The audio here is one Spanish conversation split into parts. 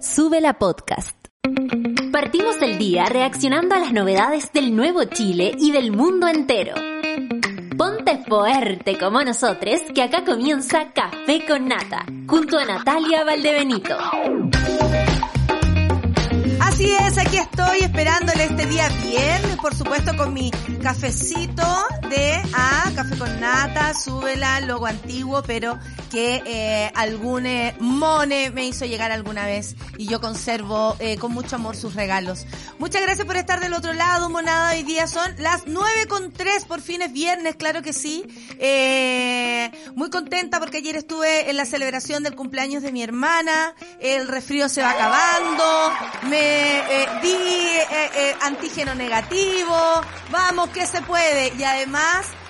Sube la podcast. Partimos el día reaccionando a las novedades del nuevo Chile y del mundo entero. Ponte fuerte como nosotros, que acá comienza Café con Nata, junto a Natalia Valdebenito. Así es, aquí estoy esperándole este día viernes, por supuesto, con mi cafecito de ah, café con nata, súbela, logo antiguo, pero que eh, algún eh, mone me hizo llegar alguna vez y yo conservo eh, con mucho amor sus regalos. Muchas gracias por estar del otro lado, monada. Hoy día son las nueve con tres, por fin es viernes, claro que sí. Eh, muy contenta porque ayer estuve en la celebración del cumpleaños de mi hermana, el resfrío se va acabando, me eh, di eh, antígeno negativo, vamos que se puede y además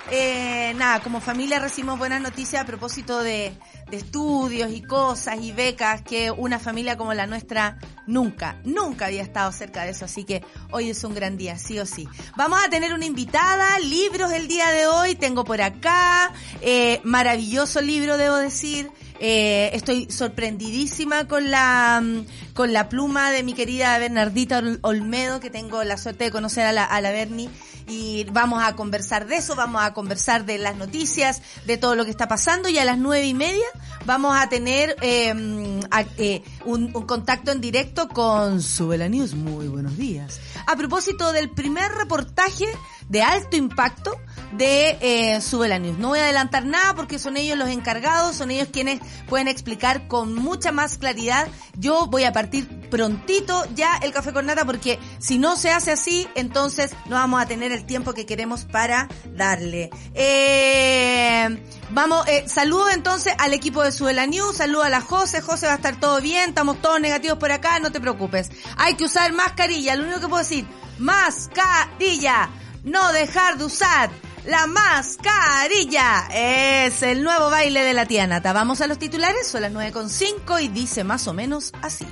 eh, nada, como familia recibimos buenas noticias a propósito de, de estudios y cosas y becas que una familia como la nuestra nunca, nunca había estado cerca de eso. Así que hoy es un gran día, sí o sí. Vamos a tener una invitada, libros el día de hoy. Tengo por acá, eh, maravilloso libro, debo decir. Eh, estoy sorprendidísima con la mm, con la pluma de mi querida Bernardita Ol- Olmedo, que tengo la suerte de conocer a la, a la Berni. Y vamos a conversar de eso, vamos a conversar de las noticias, de todo lo que está pasando. Y a las nueve y media vamos a tener eh, mm, a- eh, un, un contacto en directo con Subela News. Muy buenos días. A propósito del primer reportaje de alto impacto de eh, Subela News. No voy a adelantar nada porque son ellos los encargados, son ellos quienes pueden explicar con mucha más claridad. Yo voy a partir prontito ya el café con nata porque si no se hace así, entonces no vamos a tener el tiempo que queremos para darle. Eh, vamos, eh, saludo entonces al equipo de Subela News, saludo a la José, José va a estar todo bien, estamos todos negativos por acá, no te preocupes. Hay que usar mascarilla, lo único que puedo decir, mascarilla, no dejar de usar. La mascarilla es el nuevo baile de la tía Nata. Vamos a los titulares, son las 9.5 y dice más o menos así.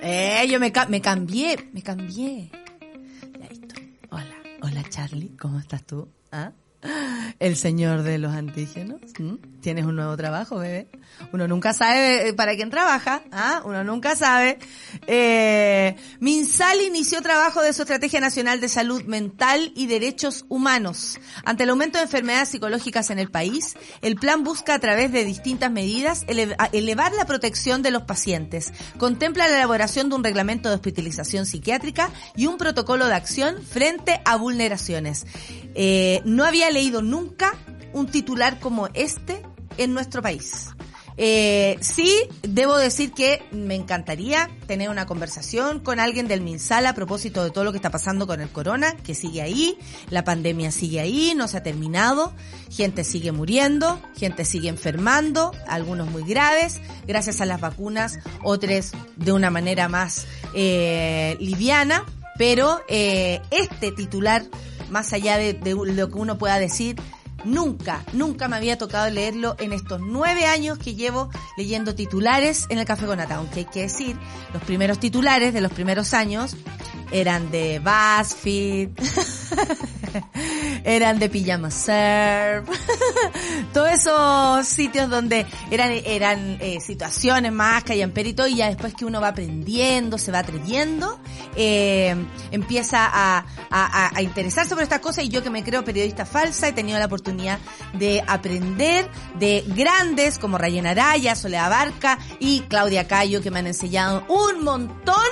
Eh, yo me, ca- me cambié, me cambié. Listo. Hola, hola Charlie, ¿cómo estás tú? ¿Ah? El señor de los antígenos. ¿Tienes un nuevo trabajo, bebé? Uno nunca sabe eh, para quién trabaja, ¿ah? Uno nunca sabe. Eh, Minsal inició trabajo de su Estrategia Nacional de Salud Mental y Derechos Humanos. Ante el aumento de enfermedades psicológicas en el país, el plan busca a través de distintas medidas elevar la protección de los pacientes. Contempla la elaboración de un reglamento de hospitalización psiquiátrica y un protocolo de acción frente a vulneraciones. Eh, no había leído nunca un titular como este en nuestro país. Eh, sí, debo decir que me encantaría tener una conversación con alguien del MinSal a propósito de todo lo que está pasando con el corona, que sigue ahí, la pandemia sigue ahí, no se ha terminado, gente sigue muriendo, gente sigue enfermando, algunos muy graves, gracias a las vacunas, otros de una manera más eh, liviana, pero eh, este titular, más allá de, lo que uno pueda decir, Nunca, nunca me había tocado leerlo en estos nueve años que llevo leyendo titulares en el Café con Nata. Aunque hay que decir, los primeros titulares de los primeros años eran de BuzzFeed, eran de Pijama Surf, todos esos sitios donde eran, eran eh, situaciones más callamperito y ya después que uno va aprendiendo, se va atreviendo, eh, empieza a, a, a interesarse por estas cosas y yo que me creo periodista falsa he tenido la oportunidad de aprender de grandes como Rayen Araya, Soledad Barca y Claudia Cayo que me han enseñado un montón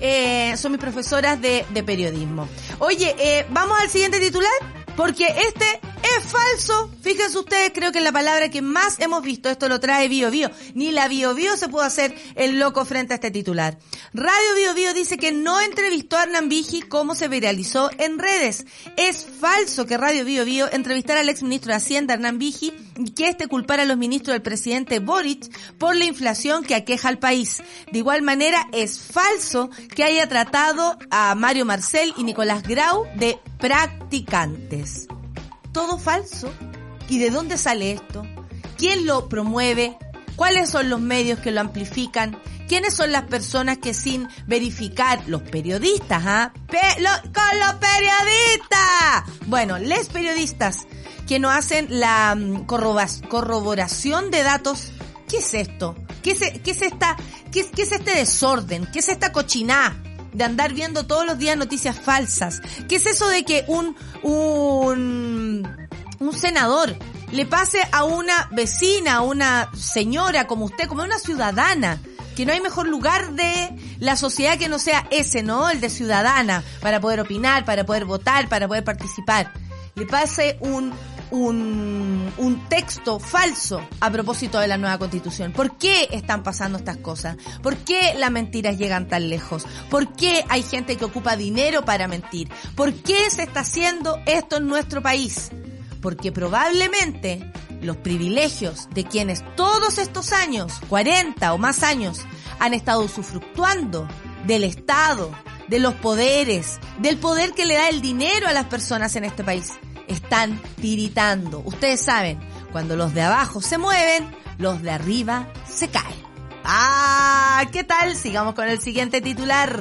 eh, son mis profesoras de, de periodismo. Oye, eh, vamos al siguiente titular, porque este es falso. Fíjense ustedes, creo que es la palabra que más hemos visto. Esto lo trae Bio Bio. Ni la Bio se pudo hacer el loco frente a este titular. Radio Bio Bio dice que no entrevistó a Hernán Vigi como se viralizó en redes. Es falso que Radio Bio Bio entrevistara al exministro de Hacienda, Hernán Vigi, que este culpara a los ministros del presidente Boric por la inflación que aqueja al país. De igual manera, es falso que haya tratado a Mario Marcel y Nicolás Grau de practicantes. Todo falso. ¿Y de dónde sale esto? ¿Quién lo promueve? ¿Cuáles son los medios que lo amplifican? ¿Quiénes son las personas que sin verificar, los periodistas, ¿ah? Pe- con los periodistas! Bueno, les periodistas que no hacen la mm, corroboración de datos. ¿Qué es esto? ¿Qué es, qué es esta, qué, qué es este desorden? ¿Qué es esta cochiná? de andar viendo todos los días noticias falsas. ¿Qué es eso de que un, un, un senador le pase a una vecina, a una señora como usted, como una ciudadana, que no hay mejor lugar de la sociedad que no sea ese, ¿no? El de ciudadana, para poder opinar, para poder votar, para poder participar. Le pase un, un, un texto falso a propósito de la nueva constitución. ¿Por qué están pasando estas cosas? ¿Por qué las mentiras llegan tan lejos? ¿Por qué hay gente que ocupa dinero para mentir? ¿Por qué se está haciendo esto en nuestro país? Porque probablemente los privilegios de quienes todos estos años, 40 o más años, han estado usufructuando del Estado, de los poderes, del poder que le da el dinero a las personas en este país, están tiritando. Ustedes saben, cuando los de abajo se mueven, los de arriba se caen. Ah, ¿qué tal? Sigamos con el siguiente titular.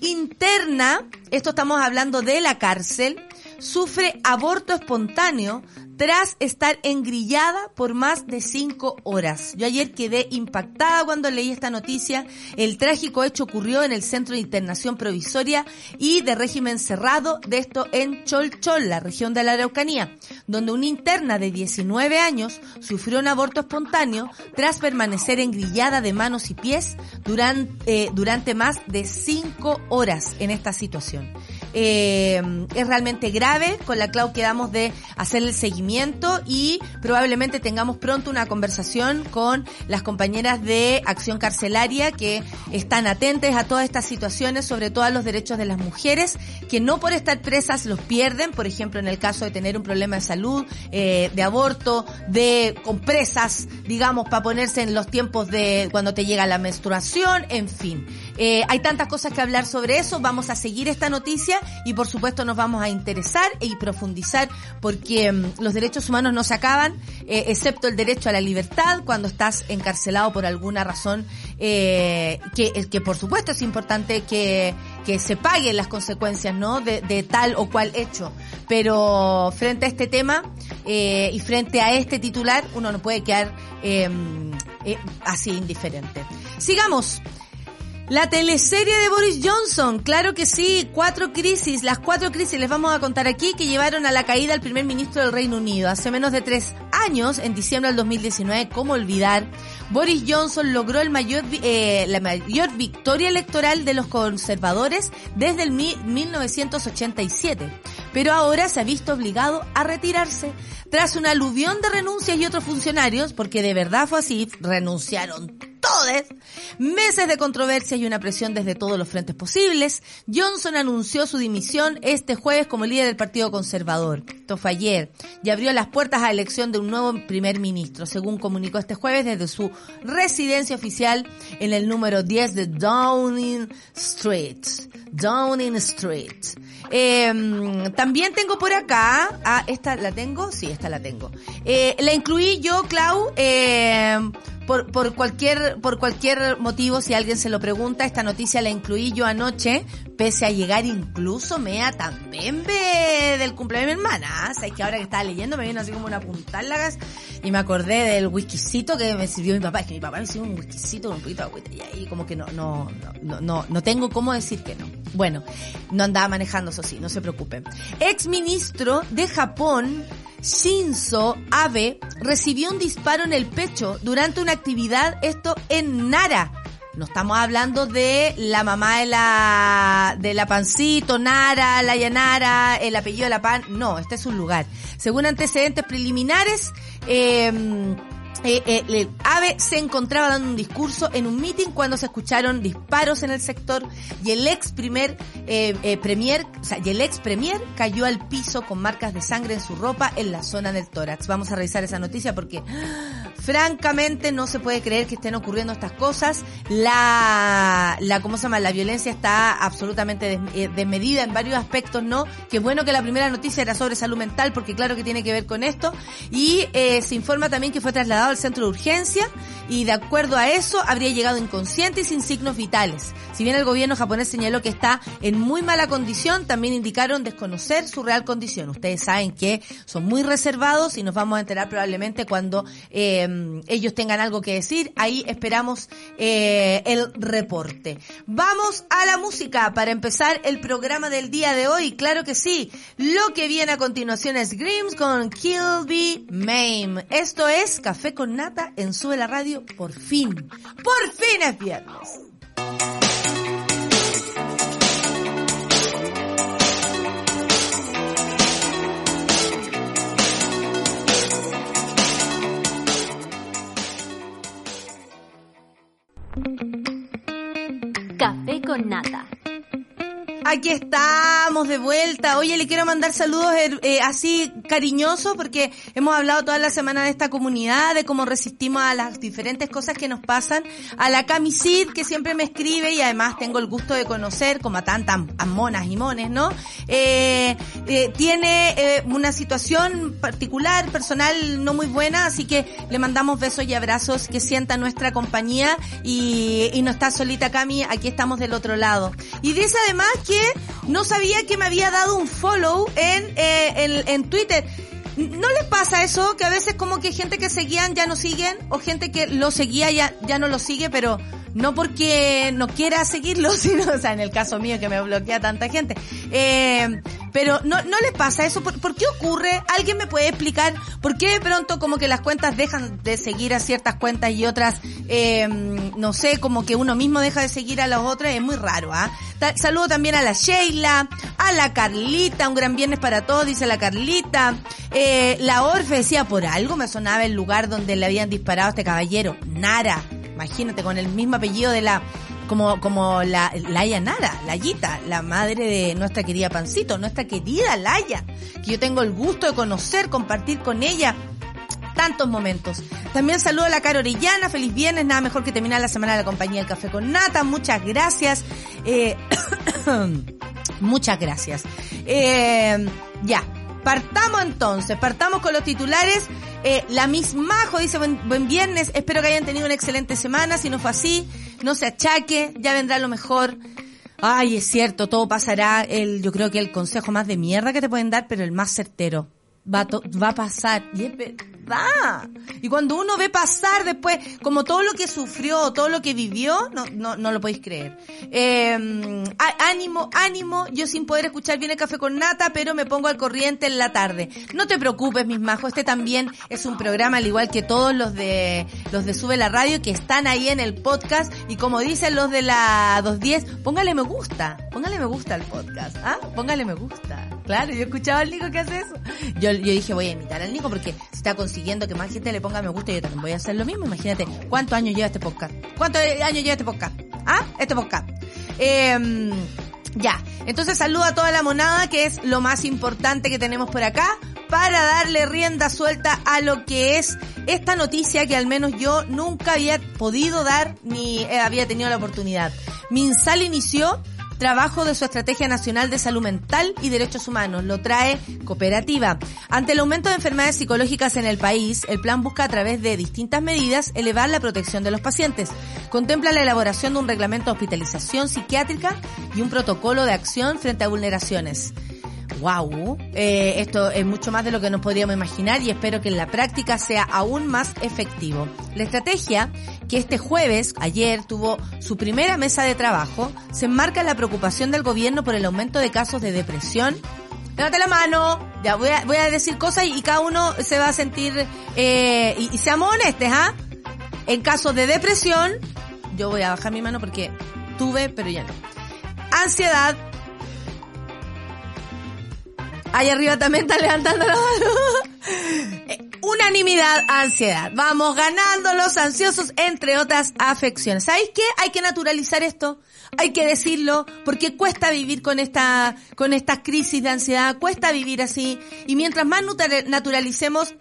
Interna, esto estamos hablando de la cárcel, sufre aborto espontáneo tras estar engrillada por más de cinco horas. Yo ayer quedé impactada cuando leí esta noticia. El trágico hecho ocurrió en el Centro de Internación Provisoria y de Régimen Cerrado, de esto en Cholchol, la región de la Araucanía, donde una interna de 19 años sufrió un aborto espontáneo tras permanecer engrillada de manos y pies durante, eh, durante más de cinco horas en esta situación. Eh, es realmente grave. Con la Clau quedamos de hacer el seguimiento y probablemente tengamos pronto una conversación con las compañeras de acción carcelaria que están atentas a todas estas situaciones, sobre todo a los derechos de las mujeres, que no por estar presas los pierden, por ejemplo, en el caso de tener un problema de salud, eh, de aborto, de compresas, digamos, para ponerse en los tiempos de cuando te llega la menstruación, en fin. Eh, hay tantas cosas que hablar sobre eso, vamos a seguir esta noticia y por supuesto nos vamos a interesar y profundizar porque mm, los derechos humanos no se acaban, eh, excepto el derecho a la libertad cuando estás encarcelado por alguna razón eh, que, que por supuesto es importante que, que se paguen las consecuencias no de, de tal o cual hecho. Pero frente a este tema eh, y frente a este titular uno no puede quedar em, eh, así indiferente. Sigamos la teleserie de Boris Johnson, claro que sí, cuatro crisis, las cuatro crisis les vamos a contar aquí que llevaron a la caída al primer ministro del Reino Unido. Hace menos de tres años, en diciembre del 2019, ¿cómo olvidar? Boris Johnson logró el mayor, eh, la mayor victoria electoral de los conservadores desde el 1987, pero ahora se ha visto obligado a retirarse tras una aluvión de renuncias y otros funcionarios, porque de verdad fue así, renunciaron todos, meses de controversia y una presión desde todos los frentes posibles, Johnson anunció su dimisión este jueves como líder del Partido Conservador. Esto fue ayer y abrió las puertas a elección de un nuevo primer ministro, según comunicó este jueves desde su residencia oficial en el número 10 de Downing Street. Downing Street. Eh, también tengo por acá, ah, esta la tengo, sí, esta la tengo. Eh, la incluí yo, Clau, eh, por, por cualquier, por cualquier motivo, si alguien se lo pregunta, esta noticia la incluí yo anoche, pese a llegar incluso mea también del cumpleaños de mi hermana. ¿ah? Sabes que ahora que estaba leyendo me vino así como una puntálagas y me acordé del whiskycito que me sirvió mi papá. Es que mi papá me sirvió un whiskycito con un poquito de agüita y ahí como que no, no, no, no, no tengo cómo decir que no. Bueno, no andaba manejando eso sí, no se preocupen. Ex ministro de Japón, Shinzo Abe recibió un disparo en el pecho durante una actividad, esto en Nara. No estamos hablando de la mamá de la, de la Pancito, Nara, la Yanara, el apellido de la Pan. No, este es un lugar. Según antecedentes preliminares, eh, eh, eh, Abe se encontraba dando un discurso en un meeting cuando se escucharon disparos en el sector y el ex primer eh, eh, premier, o sea, y el ex premier cayó al piso con marcas de sangre en su ropa en la zona del tórax. Vamos a revisar esa noticia porque francamente no se puede creer que estén ocurriendo estas cosas. La, la, ¿cómo se llama? La violencia está absolutamente eh, desmedida en varios aspectos, ¿no? Qué bueno que la primera noticia era sobre salud mental porque claro que tiene que ver con esto y eh, se informa también que fue trasladado al centro de urgencia y de acuerdo a eso habría llegado inconsciente y sin signos vitales. Si bien el gobierno japonés señaló que está en muy mala condición, también indicaron desconocer su real condición. Ustedes saben que son muy reservados y nos vamos a enterar probablemente cuando eh, eh, ellos tengan algo que decir. Ahí esperamos eh, el reporte. Vamos a la música para empezar el programa del día de hoy. Claro que sí. Lo que viene a continuación es Grims con Kill Be Mame. Esto es Café con Nata en Sube la Radio. Por fin. Por fin es viernes. Café con nata. Aquí estamos de vuelta. Oye, le quiero mandar saludos eh, eh, así cariñosos porque hemos hablado toda la semana de esta comunidad, de cómo resistimos a las diferentes cosas que nos pasan. A la Camisid, que siempre me escribe y además tengo el gusto de conocer, como a tantas monas y mones, ¿no? Eh, eh, tiene eh, una situación particular, personal, no muy buena, así que le mandamos besos y abrazos, que sienta nuestra compañía y, y no está solita Cami, aquí estamos del otro lado. Y dice además que no sabía que me había dado un follow en, eh, en, en Twitter. ¿No les pasa eso? Que a veces como que gente que seguían ya no siguen o gente que lo seguía ya, ya no lo sigue, pero no porque no quiera seguirlo, sino, o sea, en el caso mío que me bloquea tanta gente. Eh, pero no, no les pasa eso. ¿Por, qué ocurre? ¿Alguien me puede explicar por qué de pronto como que las cuentas dejan de seguir a ciertas cuentas y otras, eh, no sé, como que uno mismo deja de seguir a las otras? Es muy raro, ¿ah? Saludo también a la Sheila, a la Carlita, un gran viernes para todos, dice la Carlita. Eh, la Orfe decía, por algo me sonaba el lugar donde le habían disparado a este caballero. Nara, imagínate, con el mismo apellido de la, como, como la, Laia Nara, Layita, la madre de nuestra querida Pancito, nuestra querida Laya, que yo tengo el gusto de conocer, compartir con ella tantos momentos. También saludo a la Cara Orellana, feliz viernes, nada mejor que terminar la semana de la compañía del Café con Nata, muchas gracias. Eh, muchas gracias. Eh, ya, partamos entonces, partamos con los titulares. Eh, la misma dice buen, buen viernes, espero que hayan tenido una excelente semana, si no fue así, no se achaque, ya vendrá lo mejor. Ay, es cierto, todo pasará, el, yo creo que el consejo más de mierda que te pueden dar, pero el más certero. Va a, va a pasar. Y es verdad. Y cuando uno ve pasar después, como todo lo que sufrió, todo lo que vivió, no, no, no lo podéis creer. Eh, ánimo, ánimo. Yo sin poder escuchar bien el café con nata, pero me pongo al corriente en la tarde. No te preocupes, mis majos. Este también es un programa, al igual que todos los de, los de Sube la Radio, que están ahí en el podcast. Y como dicen los de la 210, póngale me gusta. Póngale me gusta al podcast. ¿Ah? Póngale me gusta. Claro, yo he escuchado al Nico que hace eso. Yo, yo dije, voy a imitar al Nico porque si está consiguiendo que más gente le ponga me gusta, yo también voy a hacer lo mismo. Imagínate, ¿cuántos años lleva este podcast? ¿Cuántos años lleva este podcast? ¿Ah? Este podcast. Eh, ya, entonces saludo a toda la monada, que es lo más importante que tenemos por acá, para darle rienda suelta a lo que es esta noticia que al menos yo nunca había podido dar ni eh, había tenido la oportunidad. Minsal inició trabajo de su Estrategia Nacional de Salud Mental y Derechos Humanos. Lo trae Cooperativa. Ante el aumento de enfermedades psicológicas en el país, el plan busca a través de distintas medidas elevar la protección de los pacientes. Contempla la elaboración de un reglamento de hospitalización psiquiátrica y un protocolo de acción frente a vulneraciones. Wow, eh, esto es mucho más de lo que nos podríamos imaginar y espero que en la práctica sea aún más efectivo. La estrategia, que este jueves, ayer, tuvo su primera mesa de trabajo, se enmarca en la preocupación del gobierno por el aumento de casos de depresión. Levanta la mano, ya voy a, decir cosas y cada uno se va a sentir, eh, y, y seamos honestos, ¿ah? En casos de depresión, yo voy a bajar mi mano porque tuve, pero ya no. Ansiedad, Ahí arriba también está levantando la mano. Eh, Unanimidad, ansiedad. Vamos ganando los ansiosos, entre otras afecciones. ¿Sabéis qué? Hay que naturalizar esto. Hay que decirlo, porque cuesta vivir con esta, con estas crisis de ansiedad, cuesta vivir así. Y mientras más naturalicemos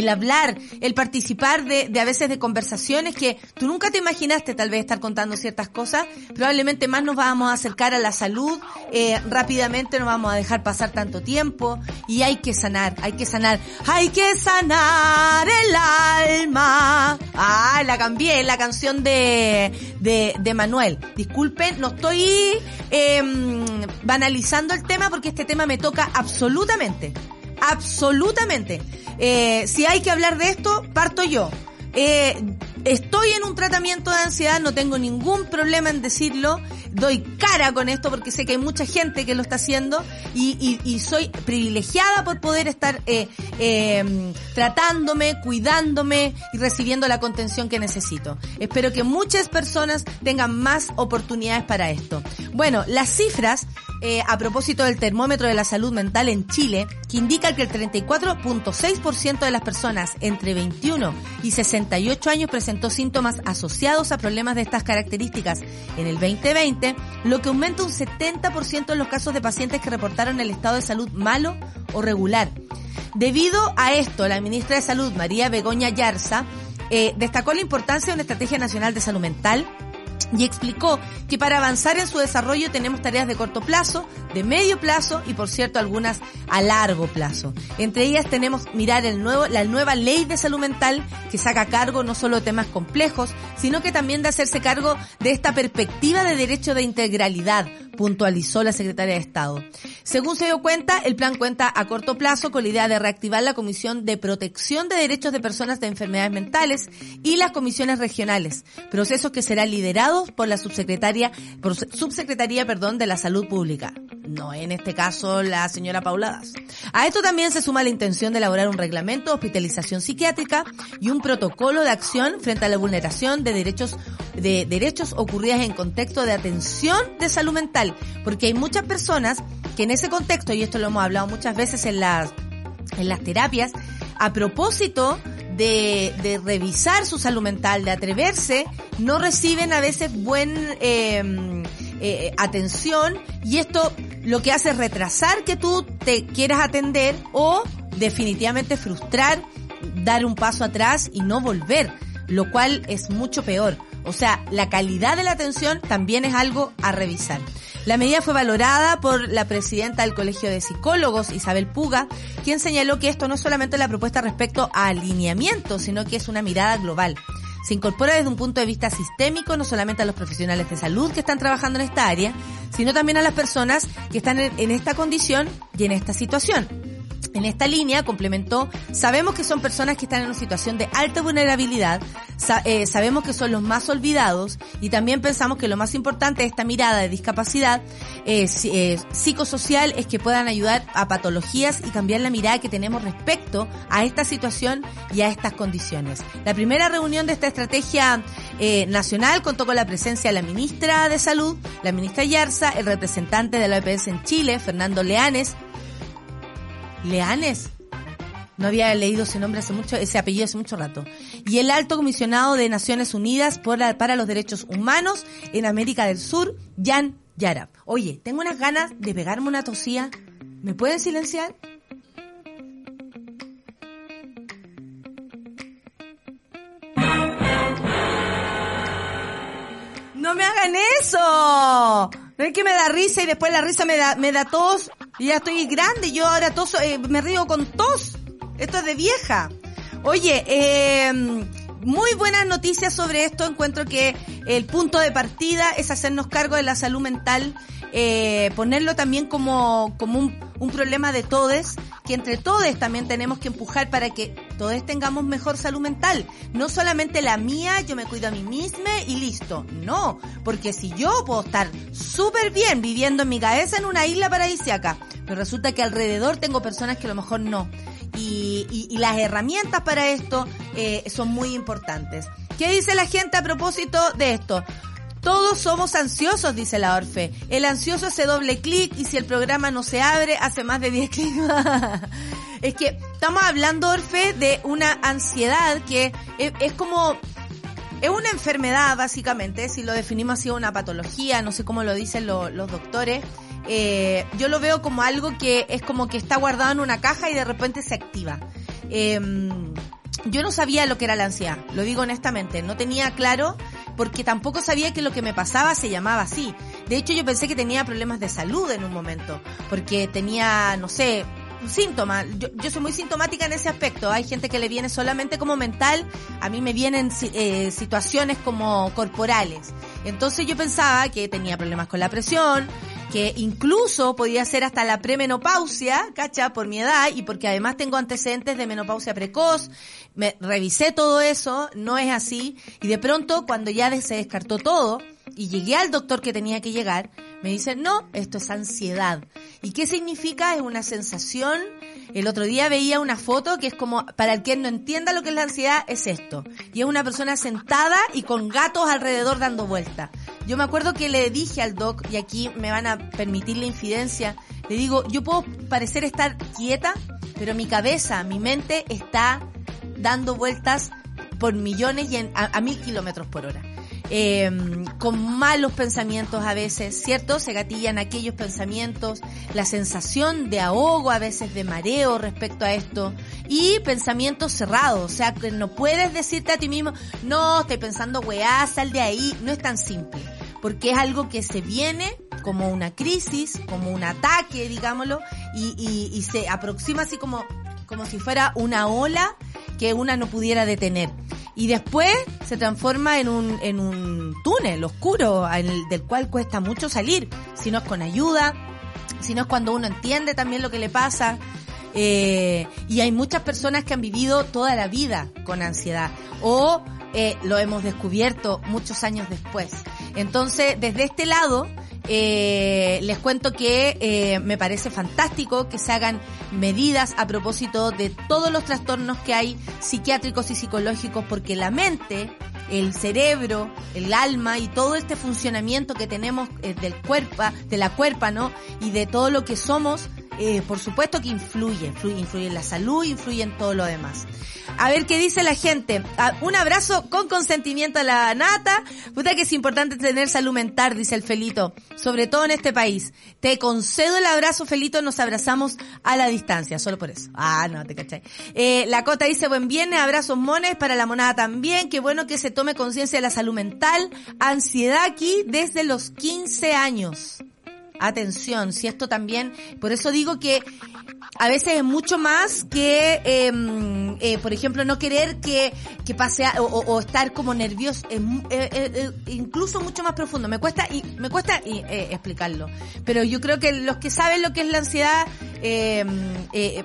el hablar, el participar de, de a veces de conversaciones que tú nunca te imaginaste tal vez estar contando ciertas cosas, probablemente más nos vamos a acercar a la salud, eh, rápidamente no vamos a dejar pasar tanto tiempo y hay que sanar, hay que sanar, hay que sanar el alma. Ah, la cambié, la canción de, de, de Manuel. Disculpen, no estoy em, banalizando el tema porque este tema me toca absolutamente absolutamente. Eh, si hay que hablar de esto, parto yo. eh, estoy en un tratamiento de ansiedad, no tengo ningún problema en decirlo, doy cara con esto porque sé que hay mucha gente que lo está haciendo y, y, soy privilegiada por poder estar eh, eh, tratándome, cuidándome y recibiendo la contención que necesito. Espero que muchas personas tengan más oportunidades para esto. Bueno, las cifras eh, a propósito del termómetro de la salud mental en Chile, que indica que el 34.6% de las personas entre 21 y 68 años síntomas asociados a problemas de estas características en el 2020, lo que aumenta un 70% en los casos de pacientes que reportaron el estado de salud malo o regular. Debido a esto, la ministra de Salud, María Begoña Yarza, eh, destacó la importancia de una estrategia nacional de salud mental y explicó que para avanzar en su desarrollo tenemos tareas de corto plazo, de medio plazo y por cierto algunas a largo plazo. Entre ellas tenemos mirar el nuevo, la nueva ley de salud mental que saca cargo no solo de temas complejos, sino que también de hacerse cargo de esta perspectiva de derecho de integralidad, puntualizó la secretaria de Estado. Según se dio cuenta, el plan cuenta a corto plazo con la idea de reactivar la Comisión de Protección de Derechos de Personas de Enfermedades Mentales y las comisiones regionales, procesos que serán liderados por la subsecretaria, por subsecretaría, perdón, de la Salud Pública. No en este caso la señora Pauladas. A esto también se suma la intención de elaborar un reglamento de hospitalización psiquiátrica y un protocolo de acción frente a la vulneración de derechos de derechos ocurridas en contexto de atención de salud mental, porque hay muchas personas que en ese contexto, y esto lo hemos hablado muchas veces en las, en las terapias, a propósito de, de revisar su salud mental, de atreverse, no reciben a veces buen eh, eh, atención y esto lo que hace es retrasar que tú te quieras atender o definitivamente frustrar, dar un paso atrás y no volver, lo cual es mucho peor. O sea, la calidad de la atención también es algo a revisar. La medida fue valorada por la presidenta del Colegio de Psicólogos, Isabel Puga, quien señaló que esto no es solamente la propuesta respecto a alineamiento, sino que es una mirada global. Se incorpora desde un punto de vista sistémico no solamente a los profesionales de salud que están trabajando en esta área, sino también a las personas que están en, esta condición y en esta situación. En esta línea, complementó, sabemos que son personas que están en una situación de alta vulnerabilidad, eh, sabemos que son los más olvidados y también pensamos que lo más importante de esta mirada de discapacidad eh, eh, psicosocial es que puedan ayudar a patologías y cambiar la mirada que tenemos respecto a esta situación y a estas condiciones. La primera reunión de esta estrategia nacional contó con la presencia de la ministra de Salud, la ministra Yarza, el representante de la OPS en Chile, Fernando Leanes, Leanes. No había leído ese nombre hace mucho, ese apellido hace mucho rato. Y el alto comisionado de Naciones Unidas para los Derechos Humanos en América del Sur, Jan Yarab. Oye, tengo unas ganas de pegarme una tosía. ¿Me pueden silenciar? ¡No me hagan eso! Es que me da risa y después la risa me da, me da tos y ya estoy grande, yo ahora tos, eh, me río con tos. Esto es de vieja. Oye, eh, muy buenas noticias sobre esto. Encuentro que el punto de partida es hacernos cargo de la salud mental, eh, ponerlo también como, como un, problema de todes, que entre todos también tenemos que empujar para que todos tengamos mejor salud mental. No solamente la mía, yo me cuido a mí misma y listo. No, porque si yo puedo estar súper bien viviendo en mi cabeza en una isla paradisiaca, pero resulta que alrededor tengo personas que a lo mejor no. Y, y, las herramientas para esto eh, son muy importantes. ¿Qué dice la gente a propósito de esto? Todos somos ansiosos, dice la Orfe. El ansioso hace doble clic y si el programa no se abre, hace más de 10 clics. es que estamos hablando, Orfe, de una ansiedad que es, como... Es una enfermedad, básicamente, si lo definimos así, una patología, no sé cómo lo dicen los doctores. Eh, yo lo veo como algo que es como que está guardado en una caja y de repente se activa. Eh, yo no sabía lo que era la ansiedad, lo digo honestamente, no tenía claro porque tampoco sabía que lo que me pasaba se llamaba así. De hecho, yo pensé que tenía problemas de salud en un momento, porque tenía, no sé, síntomas. Yo, yo soy muy sintomática en ese aspecto. Hay gente que le viene solamente como mental, a mí me vienen eh, situaciones como corporales. Entonces yo pensaba que tenía problemas con la presión, que incluso podía ser hasta la premenopausia, ¿cacha? Por mi edad y porque además tengo antecedentes de menopausia precoz. Me revisé todo eso, no es así. Y de pronto, cuando ya se descartó todo y llegué al doctor que tenía que llegar, me dice, no, esto es ansiedad. ¿Y qué significa? Es una sensación. El otro día veía una foto que es como, para el que no entienda lo que es la ansiedad, es esto. Y es una persona sentada y con gatos alrededor dando vuelta. Yo me acuerdo que le dije al doc, y aquí me van a permitir la infidencia, le digo, yo puedo parecer estar quieta, pero mi cabeza, mi mente está dando vueltas por millones y a mil kilómetros por hora eh, con malos pensamientos a veces, ¿cierto? Se gatillan aquellos pensamientos, la sensación de ahogo, a veces de mareo respecto a esto, y pensamientos cerrados, o sea, que no puedes decirte a ti mismo, no, estoy pensando, weá, sal de ahí, no es tan simple, porque es algo que se viene como una crisis, como un ataque, digámoslo, y, y, y se aproxima así como, como si fuera una ola que una no pudiera detener y después se transforma en un, en un túnel oscuro del cual cuesta mucho salir, si no es con ayuda, si no es cuando uno entiende también lo que le pasa. Eh, y hay muchas personas que han vivido toda la vida con ansiedad o eh, lo hemos descubierto muchos años después. Entonces, desde este lado, eh, les cuento que eh, me parece fantástico que se hagan medidas a propósito de todos los trastornos que hay psiquiátricos y psicológicos porque la mente, el cerebro, el alma y todo este funcionamiento que tenemos eh, del cuerpo, de la cuerpa, ¿no? Y de todo lo que somos, eh, por supuesto que influye, influye, influye en la salud, influye en todo lo demás. A ver qué dice la gente. Ah, un abrazo con consentimiento a la nata. Puta que es importante tener salud mental, dice el Felito. Sobre todo en este país. Te concedo el abrazo, Felito. Nos abrazamos a la distancia. Solo por eso. Ah, no, te cachai. Eh, la Cota dice buen viernes, abrazos mones para la monada también. Qué bueno que se tome conciencia de la salud mental. Ansiedad aquí desde los 15 años atención, si esto también, por eso digo que a veces es mucho más que, em, eh, por ejemplo, no querer que, que pase o, estar como nervioso, eh, eh, incluso mucho más profundo. Me cuesta y me cuesta explicarlo, pero yo creo que los que saben lo que es la ansiedad, em,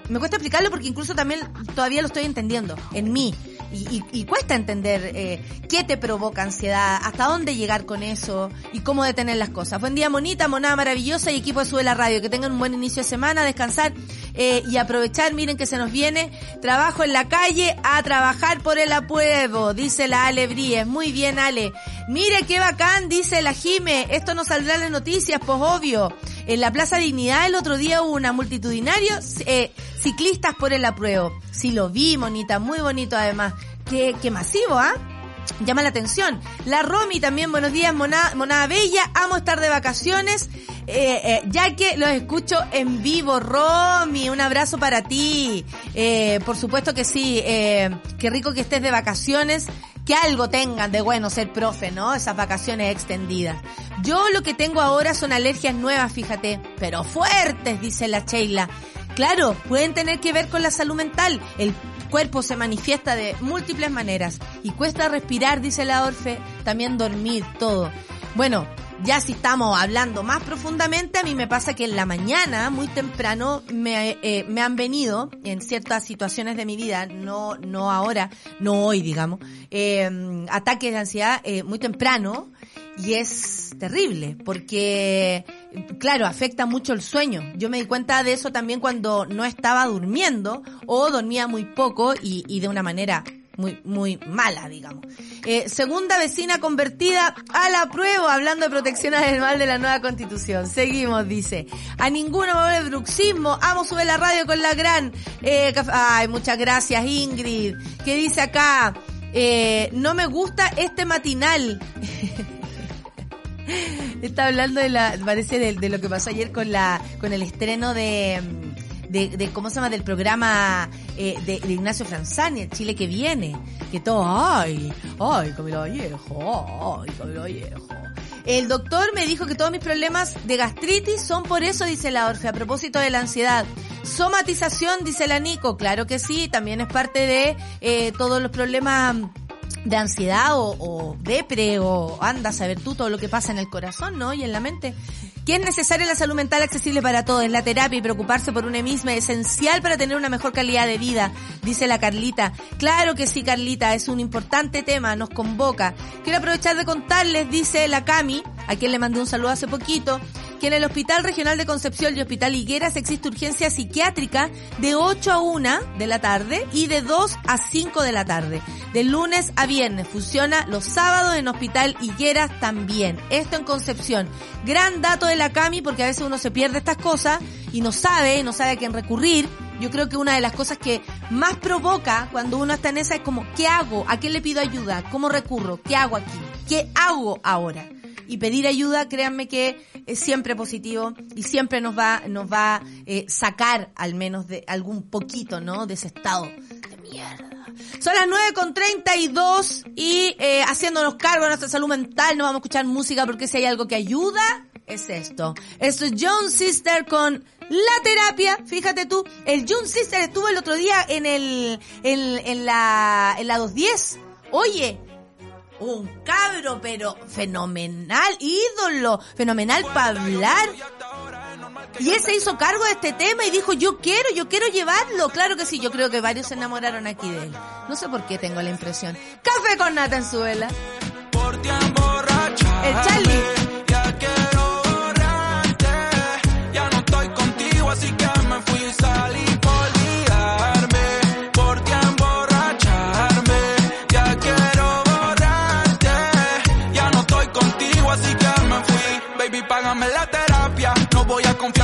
me cuesta explicarlo porque incluso también todavía lo estoy entendiendo en mí y, y, cuesta entender eh, qué te provoca ansiedad, hasta dónde llegar con eso y cómo detener las cosas. Buen día, monita, monada maravillosa y equipo de Sube la Radio. Que tengan un buen inicio de semana, descansar eh, y aprovechar. Miren que se nos viene trabajo en la calle a trabajar por el apruebo, dice la Ale Bríes. Muy bien, Ale. Mire qué bacán, dice la Jime. Esto no saldrá en las noticias, pues obvio. En la Plaza Dignidad el otro día hubo una multitudinario eh, ciclistas por el apruebo. Sí lo vi, monita, muy bonito además. Qué, qué masivo, ¿ah? llama la atención. La Romy también, buenos días, Monada, Monada Bella, amo estar de vacaciones, eh, eh, ya que los escucho en vivo. Romy, un abrazo para ti. Eh, por supuesto que sí, eh, qué rico que estés de vacaciones que algo tengan de bueno ser profe, ¿no? Esas vacaciones extendidas. Yo lo que tengo ahora son alergias nuevas, fíjate, pero fuertes, dice la Sheila. Claro, pueden tener que ver con la salud mental. El cuerpo se manifiesta de múltiples maneras y cuesta respirar, dice la Orfe, también dormir, todo. Bueno, ya si estamos hablando más profundamente, a mí me pasa que en la mañana, muy temprano, me, eh, me han venido en ciertas situaciones de mi vida, no, no ahora, no hoy, digamos, eh, ataques de ansiedad eh, muy temprano y es terrible porque, claro, afecta mucho el sueño. Yo me di cuenta de eso también cuando no estaba durmiendo o dormía muy poco y, de una manera muy, muy mala, digamos. Eh, segunda vecina convertida a la prueba, hablando de protección animal de la nueva constitución. Seguimos, dice. A ninguno me el bruxismo. Amo sube la radio con la gran. Eh, ay, muchas gracias, Ingrid. ¿Qué dice acá? Eh, no me gusta este matinal. Está hablando de la, parece de, lo que pasó ayer con la, con el estreno de, de, de ¿cómo se llama? Del programa eh, de, de, Ignacio Franzani, el Chile que viene. Que todo, ay, ay, Camilo Vallejo, ay, Camilo Vallejo. El doctor me dijo que todos mis problemas de gastritis son por eso, dice la Orfe, a propósito de la ansiedad. Somatización, dice la Nico, claro que sí, también es parte de eh, todos los problemas de ansiedad o, o depre o anda a saber tú todo lo que pasa en el corazón, ¿no? Y en la mente. Que es necesaria la salud mental accesible para todos. La terapia y preocuparse por una misma es esencial para tener una mejor calidad de vida, dice la Carlita. Claro que sí, Carlita, es un importante tema, nos convoca. Quiero aprovechar de contarles, dice la Cami, a quien le mandé un saludo hace poquito, que en el Hospital Regional de Concepción y Hospital Higueras existe urgencia psiquiátrica de 8 a 1 de la tarde y de 2 a 5 de la tarde. De lunes a viernes. Funciona los sábados en Hospital Higueras también. Esto en Concepción. Gran dato de la Cami porque a veces uno se pierde estas cosas y no sabe, no sabe a quién recurrir. Yo creo que una de las cosas que más provoca cuando uno está en esa es como, ¿qué hago? ¿A quién le pido ayuda? ¿Cómo recurro? ¿Qué hago aquí? ¿Qué hago ahora? Y pedir ayuda, créanme que es siempre positivo y siempre nos va, nos va eh, sacar al menos de algún poquito, ¿no? De ese estado de mierda. Son las 9 con 32 y eh, haciéndonos cargo de nuestra salud mental, no vamos a escuchar música porque si hay algo que ayuda, es esto. Esto es John Sister con la terapia. Fíjate tú, el John Sister estuvo el otro día en el, en, en la, en la 210. Oye, un cabro, pero fenomenal, ídolo, fenomenal para hablar. Y él se hizo cargo de este tema y dijo, yo quiero, yo quiero llevarlo. Claro que sí, yo creo que varios se enamoraron aquí de él. No sé por qué tengo la impresión. Café con nata en suela. El Charlie.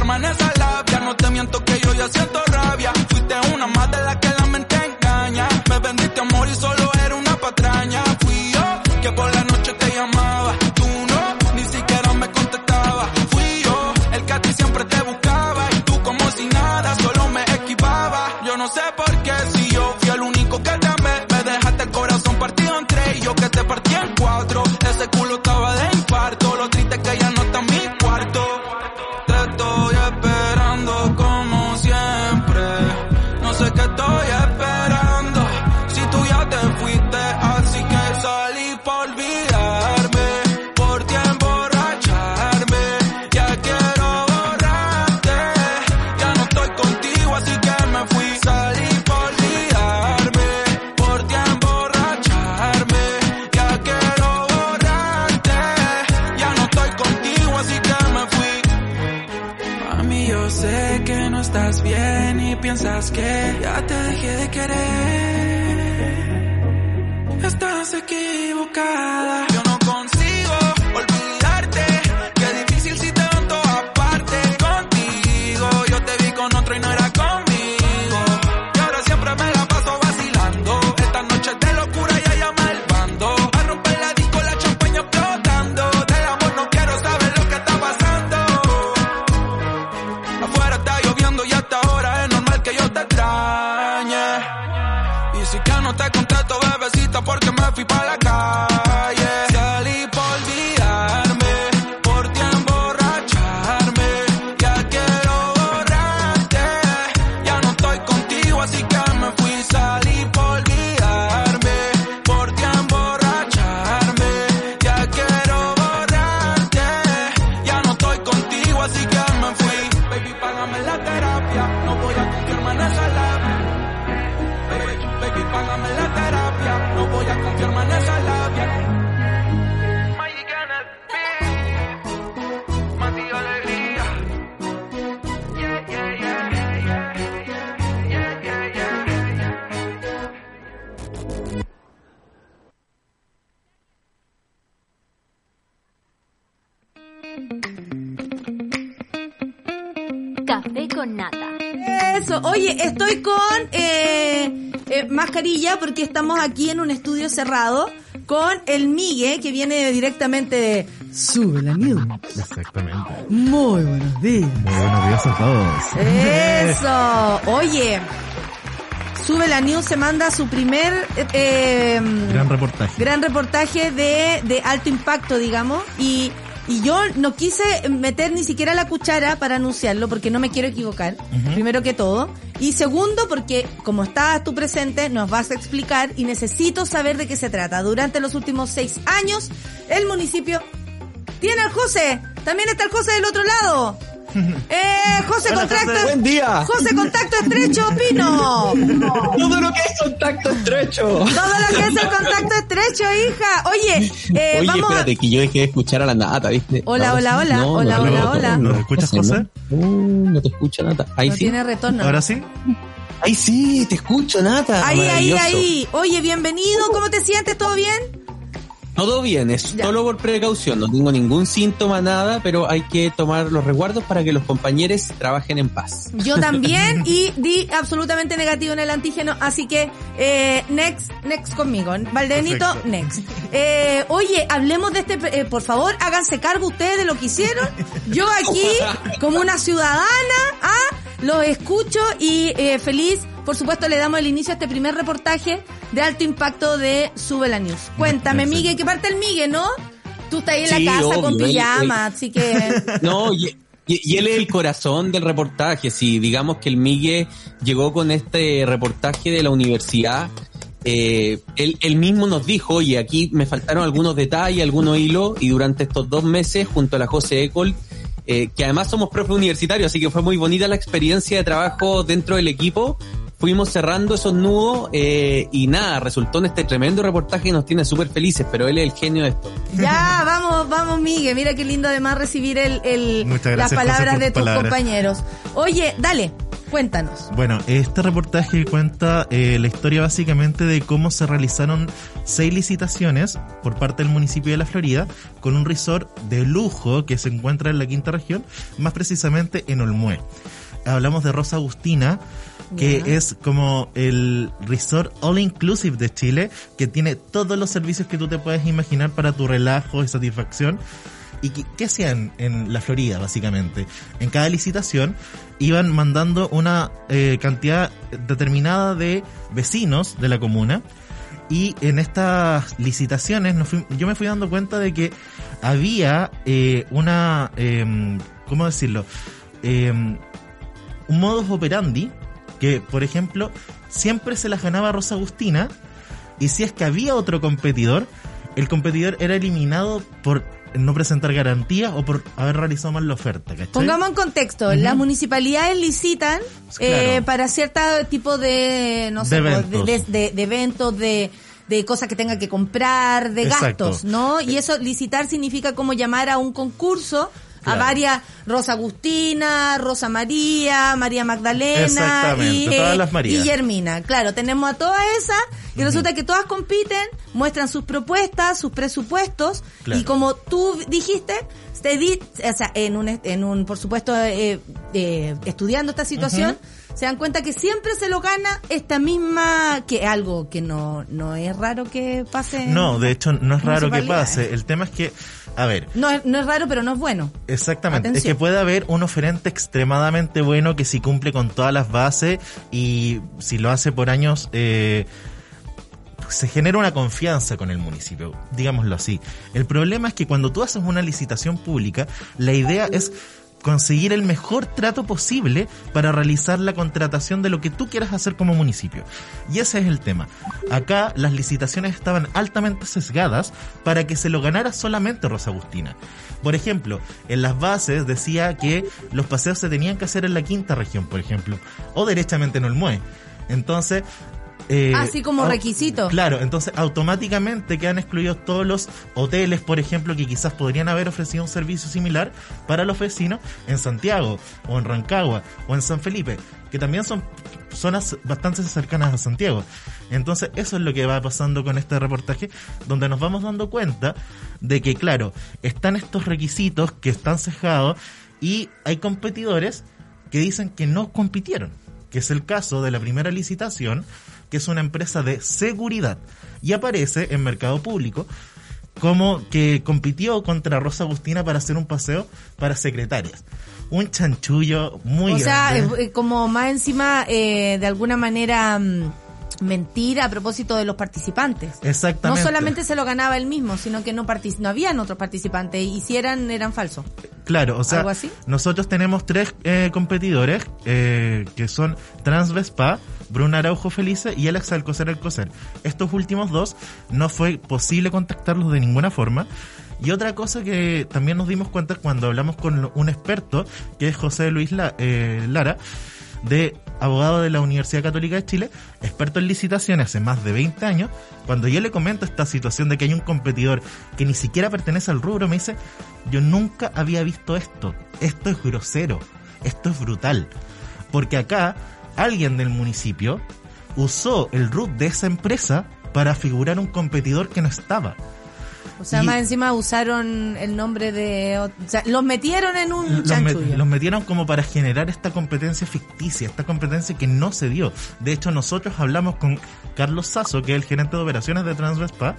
permanece con nata. Eso, oye, estoy con eh, eh, mascarilla porque estamos aquí en un estudio cerrado con el Migue que viene directamente de Sube la News. Exactamente. Muy buenos días. Muy buenos días a todos. Eso, oye, Sube la News se manda su primer eh, eh, Gran reportaje. gran reportaje de, de alto impacto, digamos, y, y yo no quise meter ni siquiera la cuchara para anunciarlo porque no me quiero equivocar, primero que todo. Y segundo, porque como estabas tú presente, nos vas a explicar y necesito saber de qué se trata. Durante los últimos seis años, el municipio tiene al José. También está el José del otro lado. Eh, José Hola, Contacto. José. Buen día. José Contacto Estrecho, Pino. Todo lo que es contacto estrecho. Todo lo que es el contacto estrecho, hija. Oye, eh, Oye, vamos a... espérate, que yo dejé de escuchar a la Nata, ¿viste? Hola, hola, hola, No, hola, no, hola, no, hola. no, ¿Nos escuchas, José? No, Uh, no te escucha Nata. Ahí No sí. tiene retorno. ¿Ahora sí? Ahí sí, te escucho, Nata. Ahí, ahí, Maravilloso. ahí. Oye, bienvenido. ¿Cómo te sientes? ¿Todo bien? Todo bien, es Ya. solo por precaución. No tengo ningún síntoma, nada, pero hay que tomar los resguardos para que los compañeros trabajen en paz. Yo también y di absolutamente negativo en el antígeno, así que eh, next, next conmigo. Valdenito, Perfecto. next. Eh, oye, hablemos de este, eh, por favor, háganse cargo ustedes de lo que hicieron. Yo aquí, como una ciudadana, ah, los escucho y eh, feliz, por supuesto, le damos el inicio a este primer reportaje de alto impacto de Sube la News. Cuéntame, Perfecto. Migue, ¿qué parte el Migue, no? Tú estás ahí en Sí, la casa obvio, con pijama, así que... No, y, él es el corazón del reportaje. Si digamos que el Migue llegó con este reportaje de la universidad, eh, él, él mismo nos dijo, oye, aquí me faltaron algunos detalles, algunos hilos, y durante estos dos meses, junto a la José Ecol, eh, que además somos profe universitarios, así que fue muy bonita la experiencia de trabajo dentro del equipo. Fuimos cerrando esos nudos eh, y nada, resultó en este tremendo reportaje y nos tiene súper felices, pero él es el genio de esto. Ya, vamos, vamos, Miguel. Mira qué lindo además recibir el, el, las palabras de tus tus palabras. compañeros. Oye, dale, cuéntanos. Bueno, este reportaje cuenta eh, la historia básicamente de cómo se realizaron seis licitaciones por parte del municipio de La Florida con un resort de lujo que se encuentra en la quinta región, más precisamente en Olmué. Hablamos de Rosa Agustina, que es como el resort all inclusive de Chile, que tiene todos los servicios que tú te puedes imaginar para tu relajo y satisfacción. ¿Y qué, hacían en la Florida, básicamente? En cada licitación iban mandando una eh, cantidad determinada de vecinos de la comuna. Y en estas licitaciones yo me fui dando cuenta de que había eh, una, em, ¿cómo decirlo? Em, un modus operandi que, por ejemplo, siempre se las ganaba Rosa Agustina y si es que había otro competidor, el competidor era eliminado por no presentar garantía o por haber realizado mal la oferta, ¿cachai? Pongamos en contexto, las municipalidades licitan eh, Claro. para cierto tipo de, no sé, De pues, eventos. de, de- de eventos, de, de cosas que tenga que comprar, de Exacto. gastos, ¿no? Y eso, licitar significa como llamar a un concurso a varias, Rosa Agustina, Rosa María, María Magdalena y, todas eh, las Marías. Guillermina. Claro, tenemos a todas esas y resulta que todas compiten, muestran sus propuestas, sus presupuestos Claro. y como tú dijiste, se di- o sea, en un, en un por supuesto, eh, eh, estudiando esta situación, se dan cuenta que siempre se lo gana esta misma, que algo que no, no es raro que pase. No, de hecho no es raro que pase. El tema es que, a ver, No es, no es raro, pero no es bueno. Exactamente, Atención. es que puede haber un oferente extremadamente bueno que si cumple con todas las bases y si lo hace por años, eh, se genera una confianza con el municipio, digámoslo así. El problema es que cuando tú haces una licitación pública, la idea es conseguir el mejor trato posible para realizar la contratación de lo que tú quieras hacer como municipio. Y ese es el tema. Acá las licitaciones estaban altamente sesgadas para que se lo ganara solamente Rosa Agustina. Por ejemplo, en las bases decía que los paseos se tenían que hacer en la quinta región, por ejemplo, o derechamente en Olmué. Entonces, eh, Así como au- requisito. Claro, entonces automáticamente quedan excluidos todos los hoteles, por ejemplo, que quizás podrían haber ofrecido un servicio similar para los vecinos en Santiago, o en Rancagua, o en San Felipe, que también son zonas bastante cercanas a Santiago. Entonces, eso es lo que va pasando con este reportaje, donde nos vamos dando cuenta de que, claro, están estos requisitos que están cejados y hay competidores que dicen que no compitieron, que es el caso de la primera licitación, que es una empresa de seguridad y aparece en mercado público como que compitió contra Rosa Agustina para hacer un paseo para secretarias. Un chanchullo muy o sea, grande. eh, como más encima, eh, de alguna manera, mm, mentir a propósito de los participantes. Exactamente. No solamente se lo ganaba él mismo, sino que no partici- no habían otros participantes y si eran, eran falsos. Claro, o sea, ¿Algo así? nosotros tenemos tres eh, competidores eh, que son Transvespa, Bruna Araujo Felice y Alex Alcocer Alcocer. Estos últimos dos no fue posible contactarlos de ninguna forma. Y otra cosa que también nos dimos cuenta cuando hablamos con un experto, que es José Luis La- eh, Lara, de abogado de la Universidad Católica de Chile, experto en licitaciones hace más de 20 años, cuando yo le comento esta situación de que hay un competidor que ni siquiera pertenece al rubro, me dice, yo nunca había visto esto, esto es grosero, esto es brutal, porque acá alguien del municipio usó el root de esa empresa para figurar un competidor que no estaba. O sea, Y- más encima usaron el nombre de... O sea, los metieron en un los, chanchullo. los metieron como para generar esta competencia ficticia, esta competencia que no se dio. De hecho, nosotros hablamos con Carlos Sasso, que es el gerente de operaciones de Transvespa,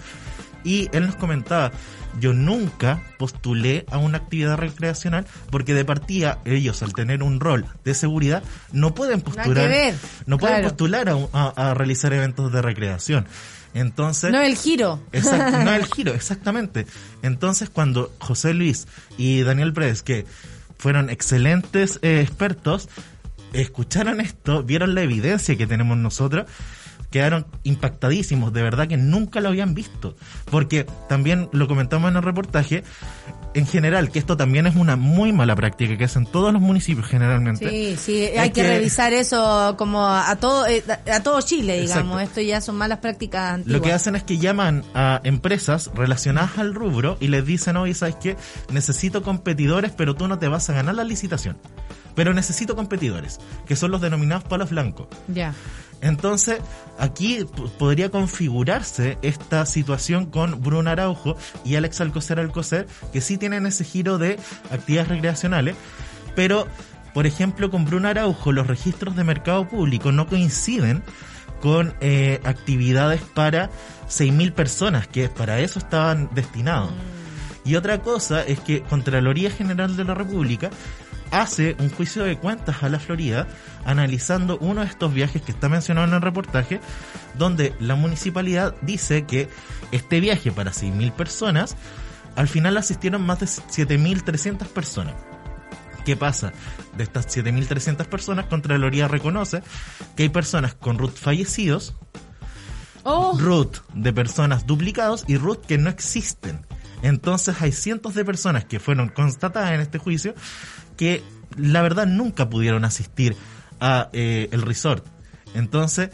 y él nos comentaba, yo nunca postulé a una actividad recreacional porque de partida ellos al tener un rol de seguridad no pueden postular, no pueden claro. postular a, a- a realizar eventos de recreación. Entonces, No el giro. Exacto, no el giro, exactamente. Entonces, cuando José Luis y Daniel Pérez, que fueron excelentes eh, expertos, escucharon esto, vieron la evidencia que tenemos nosotros, quedaron impactadísimos, de verdad que nunca lo habían visto. Porque también lo comentamos en el reportaje, en general, que esto también es una muy mala práctica que hacen todos los municipios generalmente. Sí, sí, hay que, que- revisar eso como a todo eh, a todo Chile, digamos. Exacto. Esto ya son malas prácticas antiguas. Lo que hacen es que llaman a empresas relacionadas al rubro y les dicen, oye, ¿sabes qué? Necesito competidores, pero tú no te vas a ganar la licitación. Pero necesito competidores, que son los denominados palos blancos. Ya. Entonces, aquí podría configurarse esta situación con Bruno Araujo y Alex Alcocer Alcocer, que sí tienen ese giro de actividades recreacionales, pero, por ejemplo, con Bruno Araujo los registros de mercado público no coinciden con eh, actividades para 6.000 personas, que para eso estaban destinados. Y otra cosa es que Contraloría General de la República hace un juicio de cuentas a la Florida analizando uno de estos viajes que está mencionado en el reportaje, donde la municipalidad dice que este viaje para 6.000 personas, al final asistieron más de 7.300 personas. ¿Qué pasa? De estas 7.300 personas, Contraloría reconoce que hay personas con root fallecidos, Oh, root de personas duplicados y root que no existen. Entonces hay cientos de personas que fueron constatadas en este juicio que la verdad nunca pudieron asistir a eh, el resort. Entonces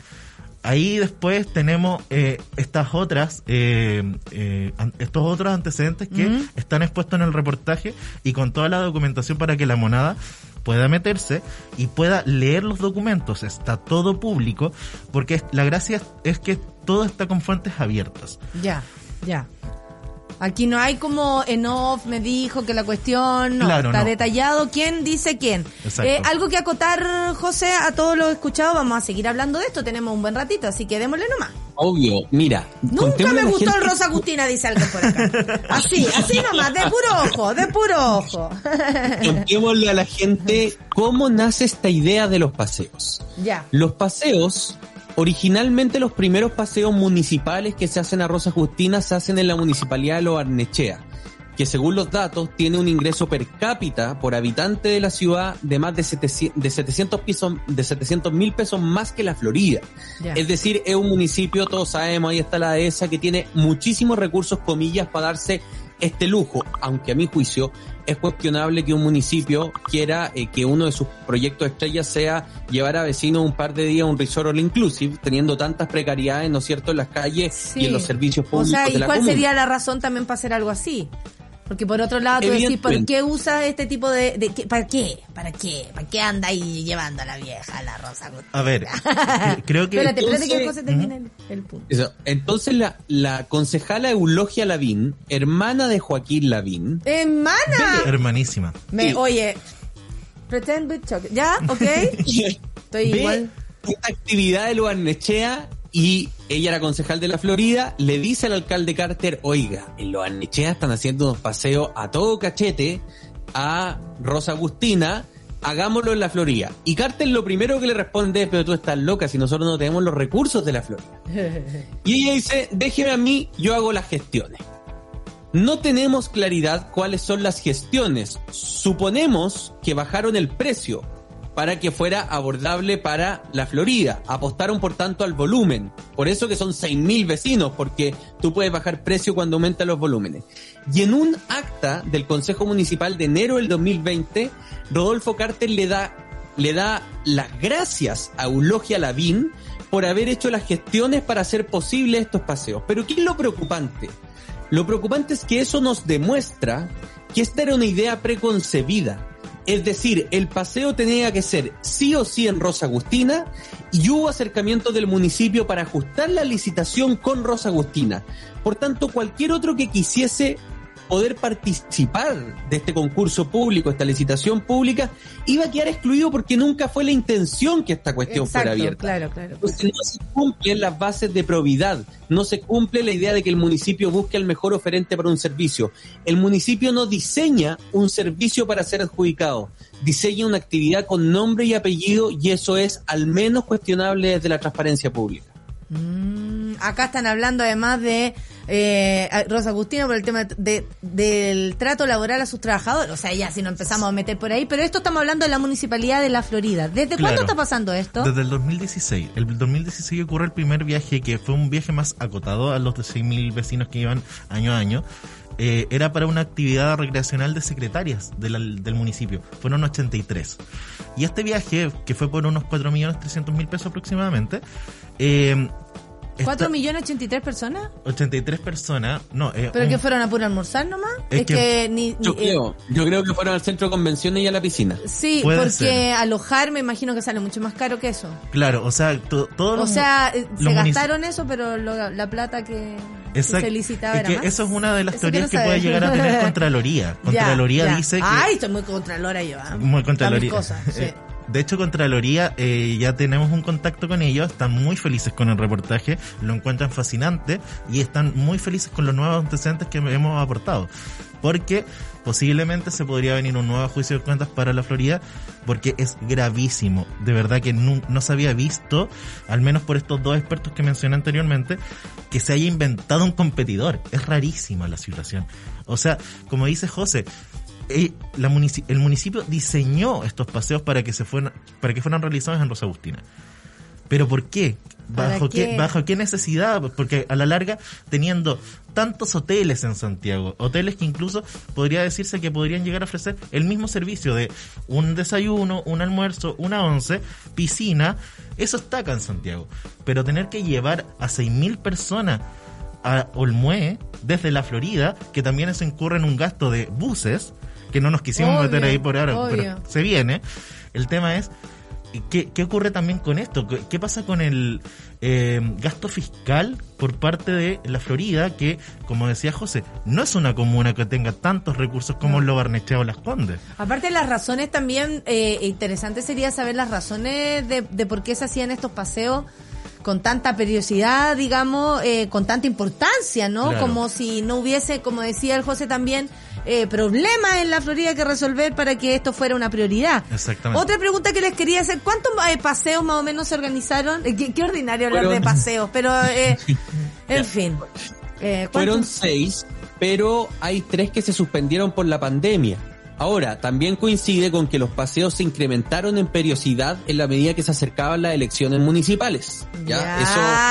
ahí después tenemos eh, estas otras, eh, eh, estos otros antecedentes que están expuestos en el reportaje y con toda la documentación para que la monada pueda meterse y pueda leer los documentos. Está todo público porque la gracia es que todo está con fuentes abiertas. ya, ya. Aquí no hay como en off me dijo que la cuestión no Claro, está no. detallado quién dice quién. Exacto. Eh, algo que acotar, José, a todos los escuchados, vamos a seguir hablando de esto, tenemos un buen ratito, así que démosle nomás. Obvio, mira. Nunca me gustó el Rosa Agustina, dice alguien por acá. Así, así nomás, de puro ojo, de puro ojo. Contémosle a la gente cómo nace esta idea de los paseos. ya. Los paseos, originalmente los primeros paseos municipales que se hacen a Rosa Justina se hacen en la municipalidad de Lo Barnechea, que según los datos tiene un ingreso per cápita por habitante de la ciudad de más de 700 de 700 pesos, de 700 mil pesos más que la Florida. Es decir, es un municipio, todos sabemos, ahí está la dehesa, que tiene muchísimos recursos, comillas, para darse este lujo, aunque a mi juicio es cuestionable que un municipio quiera eh, que uno de sus proyectos estrellas sea llevar a vecinos un par de días a un resort all inclusive, teniendo tantas precariedades, ¿no es cierto?, en las calles y en los servicios O públicos sea, de ¿y la cuál sería la razón también para hacer algo así? Porque por otro lado tú decís, ¿por qué usa este tipo de... de qué- ¿Para qué? ¿Para qué? ¿Para qué anda ahí llevando a la vieja, a la Rosa Agustina? A ver, cre- creo que... Espérate, espérate que entonces- José termine el, el punto. Eso. Entonces la, la concejala Eulogia Lavín, hermana de Joaquín Lavín, ¡Hermana! Hermanísima. Me, Sí. oye, pretend with chocolate. ¿Ya? ¿Ok? Estoy ve igual. esta actividad de Loarnechea y ella era concejal de la Florida, le dice al alcalde Carter, oiga, en Loarnechea están haciendo unos paseos a todo cachete a Rosa Agustina hagámoslo en la Florida. Y Carter lo primero que le responde es, pero tú estás loca si nosotros no tenemos los recursos de la Florida. Y ella dice, déjeme a mí, yo hago las gestiones. No tenemos claridad cuáles son las gestiones. Suponemos que bajaron el precio para que fuera abordable para la Florida. Apostaron por tanto al volumen. Por eso que son 6.000 vecinos, porque tú puedes bajar precio cuando aumentan los volúmenes. Y en un acta del Consejo Municipal de enero del 2020, Rodolfo Carter le da, le da las gracias a Eulogia Lavín por haber hecho las gestiones para hacer posible estos paseos. Pero ¿qué es lo preocupante? Lo preocupante es que eso nos demuestra que esta era una idea preconcebida. Es decir, el paseo tenía que ser sí o sí en Rosa Agustina y hubo acercamiento del municipio para ajustar la licitación con Rosa Agustina. Por tanto, cualquier otro que quisiese poder participar de este concurso público, esta licitación pública, iba a quedar excluido porque nunca fue la intención que esta cuestión Exacto, fuera abierta. claro, claro. Entonces no se cumplen las bases de probidad, no se cumple la idea de que el municipio busque el mejor oferente para un servicio. El municipio no diseña un servicio para ser adjudicado, diseña una actividad con nombre y apellido y eso es al menos cuestionable desde la transparencia pública. Mm, acá están hablando además de eh, Rosa Agustino por el tema de, del trato laboral a sus trabajadores. O sea, ya si no empezamos a meter por ahí. Pero esto estamos hablando de la municipalidad de la Florida. ¿Desde Claro. cuándo está pasando esto? Desde el 2016. El 2016 ocurre el primer viaje, que fue un viaje más acotado a los de 6.000 vecinos que iban año a año. Eh, era para una actividad recreacional de secretarias de la- del municipio. Fueron 83. Y este viaje, que fue por unos 4.300.000 pesos aproximadamente, eh, ¿4 esta- millones 83 personas? 83 personas, no, eh, ¿Pero un- que fueron a puro almorzar nomás? Es Es, que, que- ni... Yo ni- creo, yo creo que fueron al centro de convenciones y a la piscina. eh, sí, Puede porque ser. alojar me imagino que sale mucho más caro que eso. claro, o sea, to- todos O los sea, eh, se gastaron eso, pero lo- la plata que, que Exacto. se licitaba Es era que más. eso es una de las Eso teorías que quiero puede llegar a tener Contraloría. Ya, Contraloría ya. dice que... Ay, estoy muy contralora yo. ¿ah? Muy Contraloría. Cosas, sí. De hecho, Contraloría eh, ya tenemos un contacto con ellos, están muy felices con el reportaje, lo encuentran fascinante y están muy felices con los nuevos antecedentes que hemos aportado. Porque posiblemente se podría venir un nuevo juicio de cuentas para la Florida, porque es gravísimo. De verdad que no, no se había visto, al menos por estos dos expertos que mencioné anteriormente, que se haya inventado un competidor. Es rarísima la situación. O sea, como dice José, la munici- el municipio diseñó estos paseos para que se fueran, para que fueran realizados en Rosa Agustina. ¿Pero por qué? ¿Para ¿Bajo qué? qué? ¿Bajo qué necesidad? Porque a la larga, teniendo tantos hoteles en Santiago, hoteles que incluso podría decirse que podrían llegar a ofrecer el mismo servicio de un desayuno, un almuerzo, una once, piscina, eso está acá en Santiago. Pero tener que llevar a 6.000 personas a Olmué desde la Florida, que también eso incurre en un gasto de buses, que no nos quisimos Obvio, meter ahí por ahora, obvio. pero se viene. El tema es, ¿qué, qué ocurre también con esto? ¿Qué, qué pasa con el eh, gasto fiscal por parte de la Florida, que, como decía José, no es una comuna que tenga tantos recursos como lo Barnechea o Las Condes? Aparte las razones también, eh, interesante sería saber las razones de, de por qué se hacían estos paseos con tanta periodicidad, digamos, eh, con tanta importancia, ¿no? Claro. Como si no hubiese, como decía el José también, eh, problemas en la Florida que resolver para que esto fuera una prioridad. Exactamente. Otra pregunta que les quería hacer, ¿cuántos eh, paseos más o menos se organizaron? Eh, Qué, qué ordinario hablar Fueron- de paseos, pero eh, en fin. Eh, Fueron seis, pero hay tres que se suspendieron por la pandemia. Ahora, también coincide con que los paseos se incrementaron en periodicidad en la medida que se acercaban las elecciones municipales. Ya,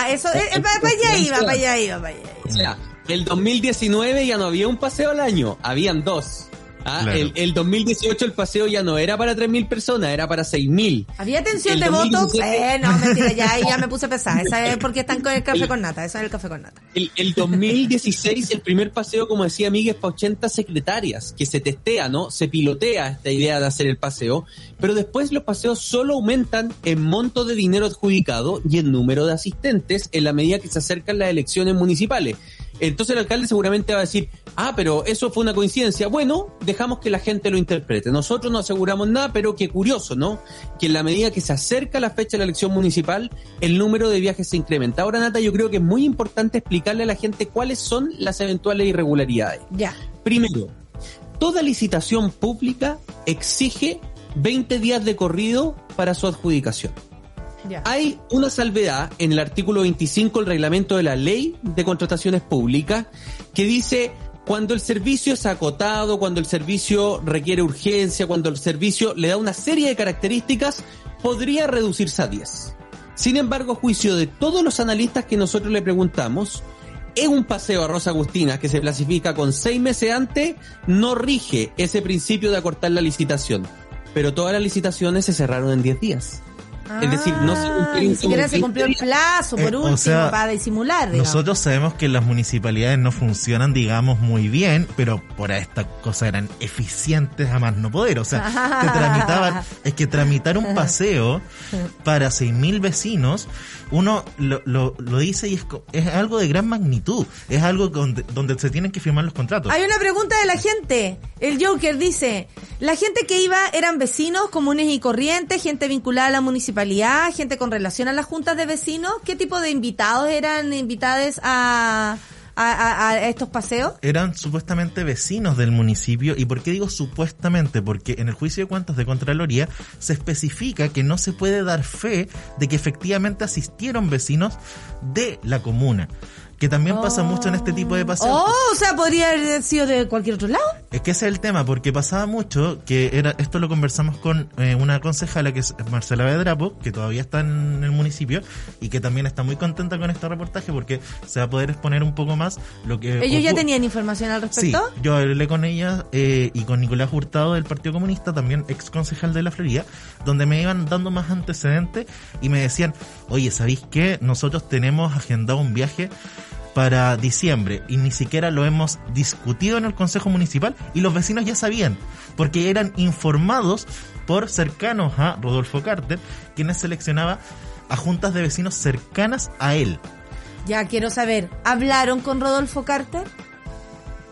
eso, eso, eh, para allá iba, para allá iba, para allá iba. O sea, el 2019 ya no había un paseo al año, habían dos. Ah, Claro. el, el 2018 el paseo ya no era para 3.000 personas, era para 6.000. ¿Había tensión El de votos? 2017 Eh, no, mentira, ya me puse pesada. Esa es porque están con el café con nata. Eso es el café con nata. El, el 2016, el primer paseo, como decía Miguel, es para 80 secretarias, que se testea, ¿no? Se pilotea esta idea de hacer el paseo, pero después los paseos solo aumentan en monto de dinero adjudicado y en número de asistentes en la medida que se acercan las elecciones municipales. Entonces el alcalde seguramente va a decir, ah, pero eso fue una coincidencia. Bueno, dejamos que la gente lo interprete. Nosotros no aseguramos nada, pero qué curioso, ¿no? Que en la medida que se acerca la fecha de la elección municipal, el número de viajes se incrementa. Ahora, Nata, yo creo que es muy importante explicarle a la gente cuáles son las eventuales irregularidades. Ya. Primero, toda licitación pública exige 20 días de corrido para su adjudicación. Hay una salvedad en el artículo 25 del reglamento de la ley de contrataciones públicas que dice cuando el servicio es acotado, cuando el servicio requiere urgencia, cuando el servicio le da una serie de características, podría reducirse a 10. Sin embargo, a juicio de todos los analistas que nosotros le preguntamos, en un paseo a Rosa Agustina que se clasifica con seis meses antes, no rige ese principio de acortar la licitación. Pero todas las licitaciones se cerraron en 10 días. Es decir, no se Ah, cumplieron Ni siquiera se cumplió el 20 plazo, por Eh, o último, sea, para disimular, digamos. Nosotros sabemos que las municipalidades no funcionan, digamos, muy bien, pero por estas cosas eran eficientes a más no poder. O sea, te tramitaban, es que tramitar un paseo para 6.000 vecinos, uno lo, lo, lo dice y es, co- es algo de gran magnitud. Es algo donde, donde se tienen que firmar los contratos. Hay una pregunta de la gente. El Joker dice, la gente que iba eran vecinos comunes y corrientes, gente vinculada a la municipalidad, gente con relación a las juntas de vecinos. ¿Qué tipo de invitados eran invitados a, a, estos paseos? eran supuestamente vecinos del municipio. ¿Y por qué digo supuestamente? Porque en el juicio de cuentas de Contraloría se especifica que no se puede dar fe de que efectivamente asistieron vecinos de la comuna. Que también pasa mucho en este tipo de paseos. Oh, o sea, podría haber sido de cualquier otro lado. Es que ese es el tema, porque pasaba mucho que era esto lo conversamos con eh, una concejala que es Marcela Bedrapo, que todavía está en el municipio y que también está muy contenta con este reportaje porque se va a poder exponer un poco más lo que ¿Ellos ya tenían información al Sí, respecto? yo hablé con ella eh, y con Nicolás Hurtado del Partido Comunista, también ex concejal de la Florida, donde me iban dando más antecedentes y me decían, oye, ¿sabéis qué? Nosotros tenemos agendado un viaje para diciembre y ni siquiera lo hemos discutido en el Consejo Municipal y los vecinos ya sabían, porque eran informados por cercanos a Rodolfo Carter, quienes seleccionaba a juntas de vecinos cercanas a él. Ya quiero saber, ¿hablaron con Rodolfo Carter?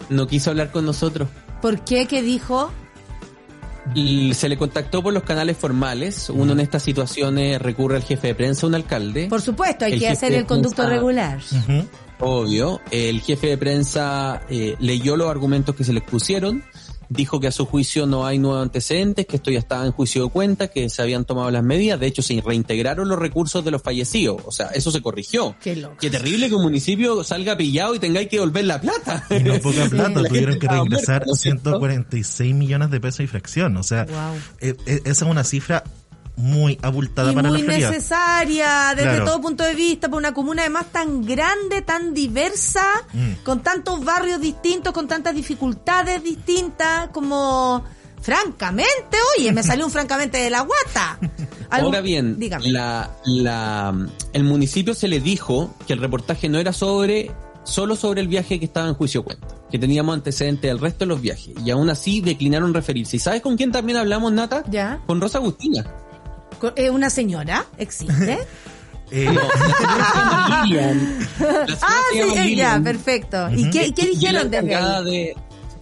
No quiso hablar con nosotros. ¿Por qué? ¿Qué dijo? Y se le contactó por los canales formales. Uno en estas situaciones recurre al jefe de prensa, un alcalde. Por supuesto, hay El que hacer el conducto prensa- regular. Ujú. Obvio. El jefe de prensa eh, leyó los argumentos que se le expusieron. Dijo que a su juicio no hay nuevos antecedentes, que esto ya estaba en juicio de cuenta, que se habían tomado las medidas. De hecho, se reintegraron los recursos de los fallecidos. O sea, eso se corrigió. Qué loco. Qué terrible que un municipio salga pillado y tengáis que devolver la plata. Y no poca plata, La tuvieron que estaba reingresar muerta, ¿no es cierto? 146 millones de pesos y fracción. O sea, Wow. eh, eh, esa es una cifra muy abultada y para muy la Florida. necesaria desde Claro. todo punto de vista para una comuna además tan grande, tan diversa, Mm. con tantos barrios distintos, con tantas dificultades distintas, como francamente, oye, me salió un francamente de la guata. Ahora bien, dígame. la, la, el municipio se le dijo que el reportaje no era sobre solo sobre el viaje que estaba en juicio cuenta, que teníamos antecedentes del resto de los viajes, y aún así declinaron referirse. ¿Y sabes con quién también hablamos, Nata? Ya. Con Rosa Agustina. Eh, ¿Una señora existe? Eh, No, la Lilian. Ah, sí, ya, Lilian. perfecto. ¿Y qué, y dijeron desde ahí? de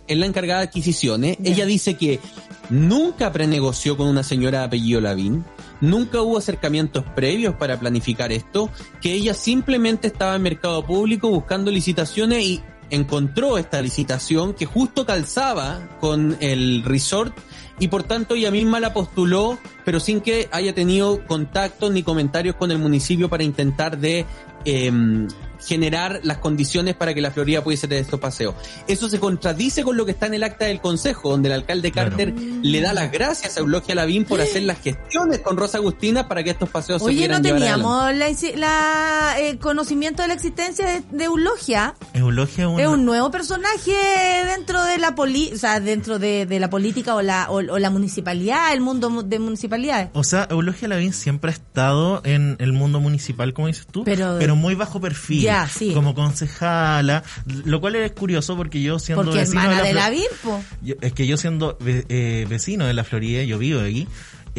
es la encargada de adquisiciones. Ella dice que nunca prenegoció con una señora de apellido Lavín, nunca hubo acercamientos previos para planificar esto, que ella simplemente estaba en mercado público buscando licitaciones y encontró esta licitación que justo calzaba con el resort y por tanto ella misma la postuló, pero sin que haya tenido contactos ni comentarios con el municipio para intentar de em, generar las condiciones para que la Florida pudiese tener estos paseos. Eso se contradice con lo que está en el acta del Consejo, donde el alcalde Claro. Carter le da las gracias a Eulogia Lavín por hacer las gestiones con Rosa Agustina para que estos paseos se Oye, pudieran no teníamos la, la, eh, conocimiento de la existencia de, de Eulogia. Eulogia es una- Es un nuevo personaje dentro de la poli o sea, dentro de, de la política o la, o, o la municipalidad, el mundo mu- de municipalidades. O sea, Eulogia Lavín siempre ha estado en el mundo municipal, como dices tú, Pero- pero, muy bajo perfil, Sí. como concejala, lo cual es curioso porque yo siendo Porque vecino de la Virpo. Yo- es que yo siendo ve- eh, vecino de la Florida, yo vivo aquí,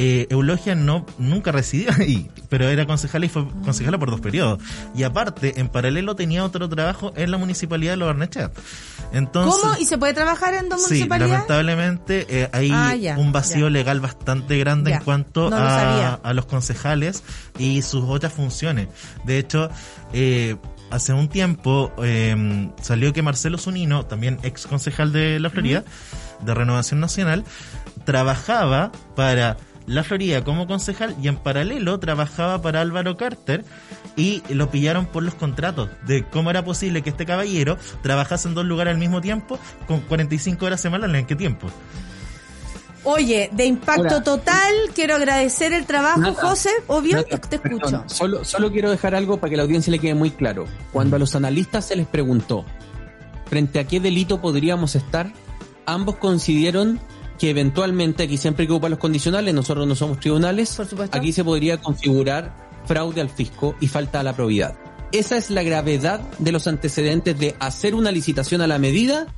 eh, Eulogia no nunca residió ahí, pero era concejala y fue concejala por dos periodos. Y aparte, en paralelo tenía otro trabajo en la municipalidad de Los. Entonces, ¿Cómo? ¿Y se puede trabajar en dos Sí, municipalidades? lamentablemente eh, hay Ah, ya, un vacío ya. legal bastante grande Ya, en cuanto no a, a los concejales y sus otras funciones. De hecho, eh, hace un tiempo eh, salió que Marcelo Zunino, también ex concejal de la Florida, de Renovación Nacional, trabajaba para la Florida como concejal y en paralelo trabajaba para Álvaro Carter y lo pillaron por los contratos de cómo era posible que este caballero trabajase en dos lugares al mismo tiempo con 45 horas semanales. ¿En qué tiempo? Oye, de impacto total, quiero agradecer el trabajo, José, obvio, te perdón, escucho. Solo, solo quiero dejar algo para que la audiencia le quede muy claro. Cuando a los analistas se les preguntó frente a qué delito podríamos estar, ambos coincidieron que eventualmente, aquí siempre hay que ocupar los condicionales, nosotros no somos tribunales, Por supuesto. aquí se podría configurar fraude al fisco y falta a la probidad. Esa es la gravedad de los antecedentes de hacer una licitación a la medida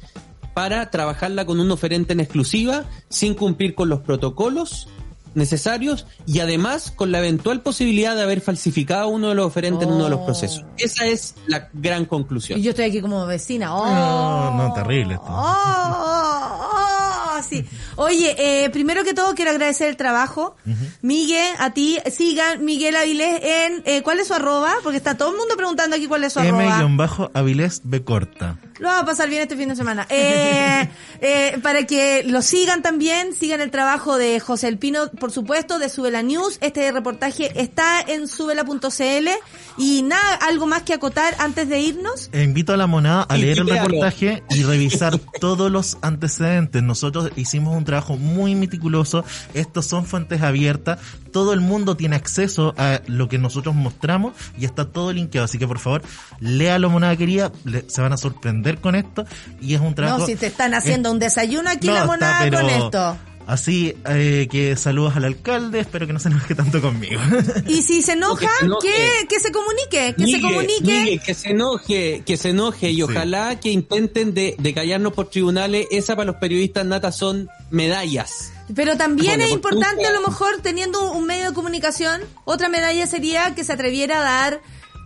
para trabajarla con un oferente en exclusiva sin cumplir con los protocolos necesarios y además con la eventual posibilidad de haber falsificado uno de los oferentes en uno de los Oh. procesos. Esa es la gran conclusión. Y yo estoy aquí como vecina. Oh, No, no, terrible esto. Oh, oh, oh, sí. Oye, eh, primero que todo quiero agradecer el trabajo. Miguel, a ti, sigan Miguel Avilés en, eh, ¿cuál es su arroba? Porque está todo el mundo preguntando aquí cuál es su arroba. M-Avilés B corta. Lo va a pasar bien este fin de semana. Eh, eh, para que lo sigan también, sigan el trabajo de José El Pino, por supuesto, de Subela News. Este reportaje está en subela.cl. Y nada, algo más que acotar antes de irnos. E invito a la monada a leer el reportaje y revisar todos los antecedentes. Nosotros hicimos un trabajo muy meticuloso. Estos son fuentes abiertas. Todo el mundo tiene acceso a lo que nosotros mostramos y está todo linkeado. Así que por favor, léalo, monada querida. Le- se van a sorprender con esto. Y es un trabajo. No, si te están haciendo un desayuno aquí No, la está, monada pero con esto. Así eh, que saludos al alcalde. Espero que no se enoje tanto conmigo. Y si se enoja, que se enoje. que, que se comunique, que se comunique. Migue, que se enoje, que se enoje y Sí. ojalá que intenten de, de callarnos por tribunales. Esa para los periodistas nata son medallas. Pero también Bueno, es importante a lo mejor teniendo un medio de comunicación, otra medalla sería que se atreviera a dar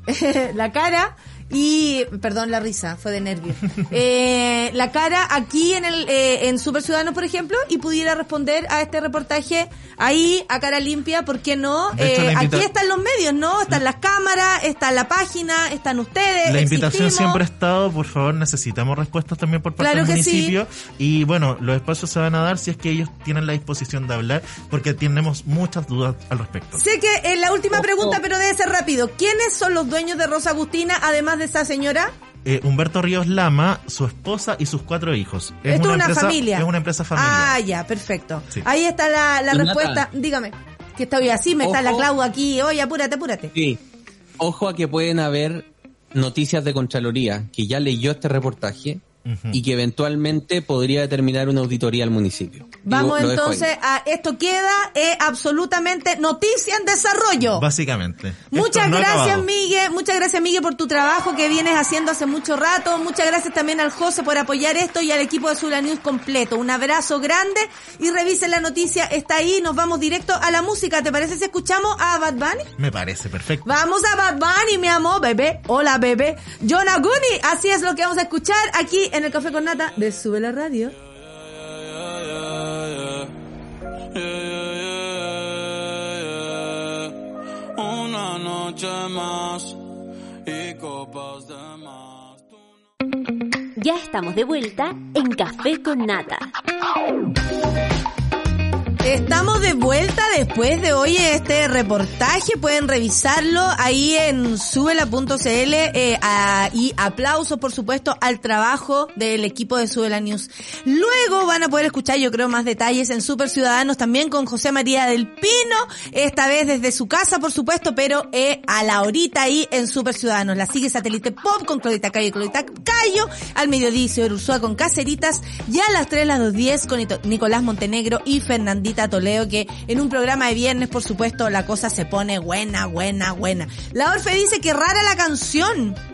la cara y, perdón la risa, fue de nervio, eh, la cara aquí en el eh, en Super Ciudadanos, por ejemplo, y pudiera responder a este reportaje ahí a cara limpia, ¿por qué no? Hecho, Eh, aquí están los medios, ¿no? Están las cámaras, está la página, están ustedes. La invitación existimos. siempre ha estado, por favor, necesitamos respuestas también por parte Claro del sí. municipio. Y bueno, los espacios se van a dar si es que ellos tienen la disposición de hablar, porque tenemos muchas dudas al respecto. Sé que es la última pregunta, pero debe ser rápido. ¿Quiénes son los dueños de Rosa Agustina, además de esa señora? Eh, Humberto Ríos Lama, su esposa y sus cuatro hijos. Es Esto es una empresa, familia. Es una empresa familiar. Ah, ya, perfecto. Sí. Ahí está la, la respuesta. Nata. Dígame. Que estoy así, me está la Clau aquí. Oye, apúrate, apúrate. Sí. Ojo a que pueden haber noticias de Contraloría que ya leyó este reportaje Y que eventualmente podría determinar una auditoría al municipio. Vamos entonces a esto queda eh, absolutamente noticia en desarrollo. Básicamente. Muchas no gracias, acabado. Migue. Muchas gracias, Migue, por tu trabajo que vienes haciendo hace mucho rato. Muchas gracias también al José por apoyar esto y al equipo de Sula News completo. Un abrazo grande y revisen la noticia. Está ahí. Nos vamos directo a la música. ¿Te parece si escuchamos a Bad Bunny? Me parece perfecto. Vamos a Bad Bunny, mi amor, bebé. Hola, bebé. John Aguni. Así es lo que vamos a escuchar aquí en el Café con Nata de Sube la Radio. Una noche más y copas de más. Ya estamos de vuelta en Café con Nata. Estamos de vuelta después de hoy este reportaje. Pueden revisarlo ahí en subela.cl eh, y aplausos, por supuesto, al trabajo del equipo de Subela News. Luego van a poder escuchar, yo creo, más detalles en Super Ciudadanos también con José María del Pino, esta vez desde su casa, por supuesto, pero eh, a la horita ahí en Super Ciudadanos. La sigue Satélite Pop con Claudita Cayo y Claudita Cayo, al mediodía Isidoro Ursúa con Caceritas, y a las 3, las 2.10 con Nicolás Montenegro y Fernandita Toledo, que en un programa de viernes, por supuesto, la cosa se pone buena, buena, buena. La Orfe dice que rara la canción.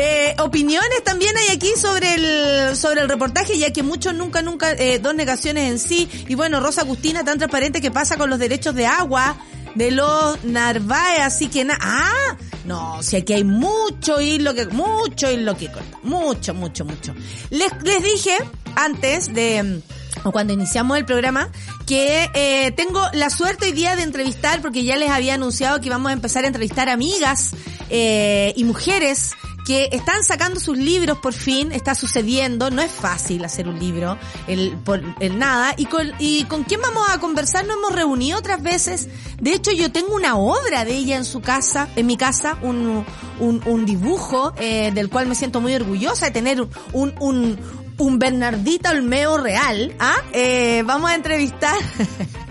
Eh, opiniones también hay aquí sobre el sobre el reportaje, ya que muchos nunca, nunca, eh, dos negaciones en sí. Y bueno, Rosa Agustina, tan transparente que pasa con los derechos de agua de los Narváez, así que na ah, no, si aquí hay mucho hilo que, mucho hilo que corta, mucho, mucho, mucho. Les, les dije antes de, cuando iniciamos el programa, que eh, tengo la suerte hoy día de entrevistar, porque ya les había anunciado que vamos a empezar a entrevistar amigas eh, y mujeres que están sacando sus libros por fin, está sucediendo, no es fácil hacer un libro, el, por, el nada, y con, y con quién vamos a conversar, nos hemos reunido otras veces, de hecho yo tengo una obra de ella en su casa, en mi casa, un, un, un dibujo eh, del cual me siento muy orgullosa de tener un, un, un Bernardita Olmeo real, ¿ah? Eh, vamos a entrevistar.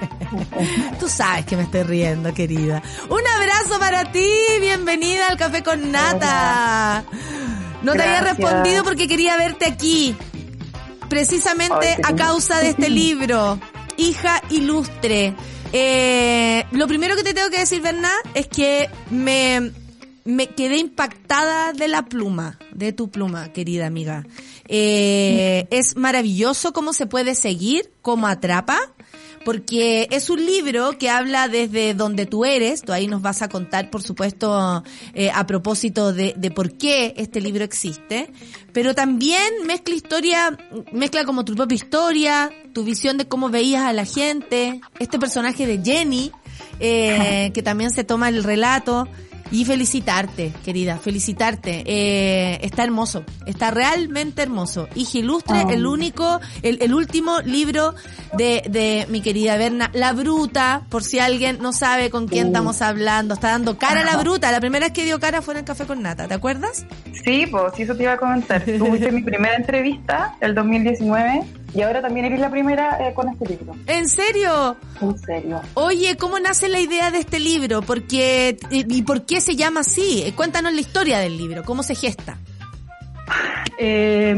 Tú sabes que me estoy riendo, querida. Un abrazo para ti, bienvenida al Café con Nata. No te había respondido porque quería verte aquí, precisamente a causa de este libro, Hija Ilustre. Eh, lo primero que te tengo que decir, Bernat, es que me, me quedé impactada de la pluma, de tu pluma, querida amiga. Eh, es maravilloso cómo se puede seguir, cómo atrapa, porque es un libro que habla desde donde tú eres, tú ahí nos vas a contar, por supuesto, eh, a propósito de, de por qué este libro existe, pero también mezcla historia, mezcla como tu propia historia, tu visión de cómo veías a la gente, este personaje de Jenny, eh, que también se toma el relato. Y felicitarte, querida, felicitarte. Eh, está hermoso, está realmente hermoso. Hija Ilustre, Oh. el único, el, el último libro de, de mi querida Berna. La Bruta, por si alguien no sabe con quién Uh. estamos hablando, está dando cara a la Bruta. La primera vez que dio cara fue en el Café con Nata, ¿te acuerdas? Sí, pues sí, eso te iba a comentar. Tuviste mi primera entrevista, el 2019, y ahora también eres la primera eh, con este libro. ¿En serio? En serio. Oye, ¿cómo nace la idea de este libro? Porque, y, y por qué se llama así? Eh, Cuéntanos la historia del libro, cómo se gesta. Eh,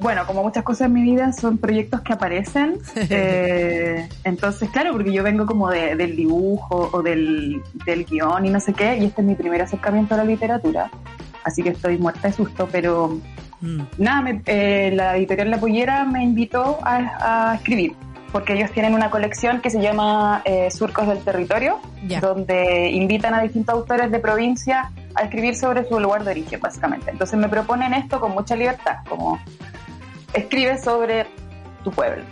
bueno, como muchas cosas en mi vida son proyectos que aparecen. Eh, entonces, claro, porque yo vengo como de- del dibujo o del, del guion y no sé qué, y este es mi primer acercamiento a la literatura. Así que estoy muerta de susto, pero Mm. nada, me- eh, la editorial La Pollera me invitó a, a escribir, porque ellos tienen una colección que se llama eh, Surcos del Territorio, donde invitan a distintos autores de provincia a escribir sobre su lugar de origen, básicamente. Entonces me proponen esto con mucha libertad, como escribe sobre tu pueblo.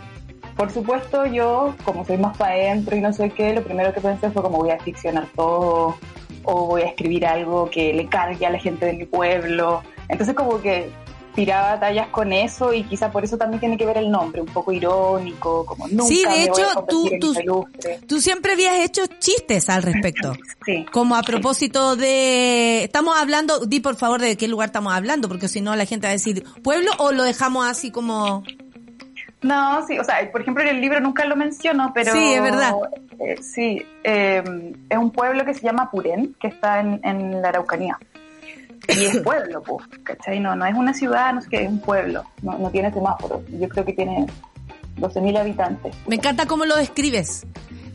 Por supuesto, yo, como soy más para adentro y no sé qué, lo primero que pensé fue como voy a ficcionar todo o voy a escribir algo que le cargue a la gente de mi pueblo. Entonces como que tiraba tallas con eso y quizá por eso también tiene que ver el nombre, un poco irónico, como nunca Sí, de me voy hecho, a tú- tú- siempre habías hecho chistes al respecto. Sí. Como a propósito de... Estamos hablando, di por favor de qué lugar estamos hablando, porque si no la gente va a decir pueblo o lo dejamos así como... No, sí, o sea, por ejemplo en el libro nunca lo menciono, pero... Sí, es verdad. eh, sí, eh, es un pueblo que se llama Purén, que está en, en la Araucanía. Y es pueblo, pues, ¿cachai? No, no es una ciudad, no sé qué, es un pueblo. No, no tiene semáforos. Yo creo que tiene 12.000 habitantes. Me encanta cómo lo describes.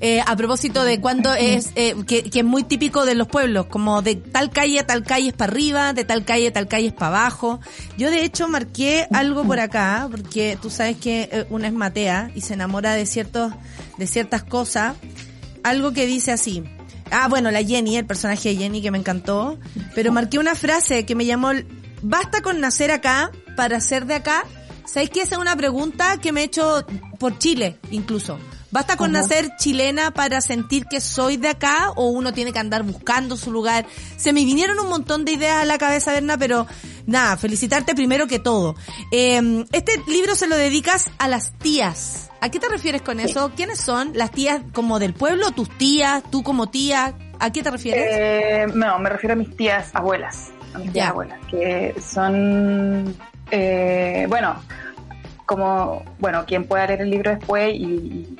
Eh, a propósito de cuando es, eh, que, que es muy típico de los pueblos, como de tal calle a tal calle es para arriba, de tal calle a tal calle es para abajo. Yo de hecho marqué algo por acá, porque tú sabes que eh, una es Matea y se enamora de ciertos, de ciertas cosas. Algo que dice así. Ah, bueno, la Jenny, el personaje de Jenny que me encantó. Pero marqué una frase que me llamó, basta con nacer acá para ser de acá. ¿Sabes qué? Esa es una pregunta que me he hecho por Chile, incluso. ¿Basta con nacer chilena para sentir que soy de acá o uno tiene que andar buscando su lugar? Se me vinieron un montón de ideas a la cabeza, Berna, pero nada, felicitarte primero que todo. Eh, este libro se lo dedicas a las tías. ¿A qué te refieres con eso? ¿Quiénes son? ¿Las tías como del pueblo? ¿Tus tías? ¿Tú como tía? ¿A qué te refieres? Eh, no, me refiero a mis tías abuelas, a mis tías abuelas, que son, eh, bueno, como, bueno, quien pueda leer el libro después y, y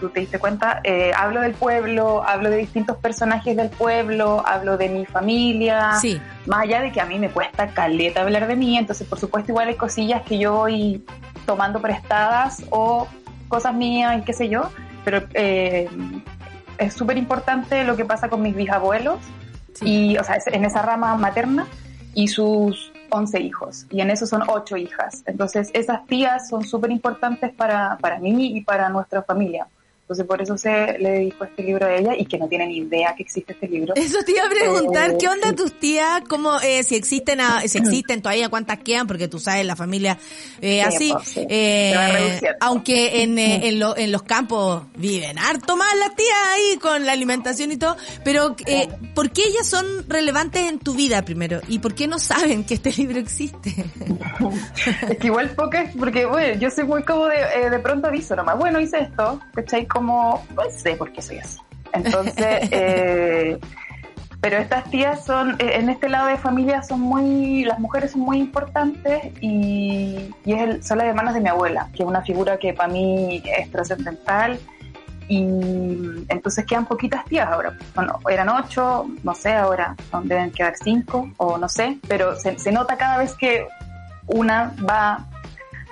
tú te diste cuenta, eh, hablo del pueblo, hablo de distintos personajes del pueblo, hablo de mi familia, sí. más allá de que a mí me cuesta caleta hablar de mí, entonces por supuesto igual hay cosillas que yo voy tomando prestadas o cosas mías y qué sé yo, pero eh, es súper importante lo que pasa con mis bisabuelos sí. y, o sea, en esa rama materna y sus 11 hijos y en eso son 8 hijas. Entonces esas tías son súper importantes para, para mí y para nuestra familia. Entonces por eso se le dedico este libro a ella y que no tiene ni idea que existe este libro. Eso te iba a preguntar, Eh, ¿qué onda tus tías? ¿Cómo, eh, si existen, a- si existen todavía, cuántas quedan? Porque tú sabes, la familia, eh, Sí, así, pues, sí. eh, aunque en, eh, en, lo- en los campos viven harto más las tías ahí con la alimentación y todo, pero ¿por qué ellas son relevantes en tu vida primero? ¿Y por qué no saben que este libro existe? Es que igual pocas, porque bueno, yo soy muy como de, de pronto aviso nomás, bueno, hice esto, ¿cachai? Como, no sé por qué soy así. Entonces, eh, pero estas tías son, eh, en este lado de familia son muy, las mujeres son muy importantes y, y es el- son las hermanas de mi abuela, que es una figura que para mí es trascendental y entonces quedan poquitas tías ahora. Bueno, eran ocho, no sé, ahora deben quedar cinco o no sé, pero se, se nota cada vez que una va,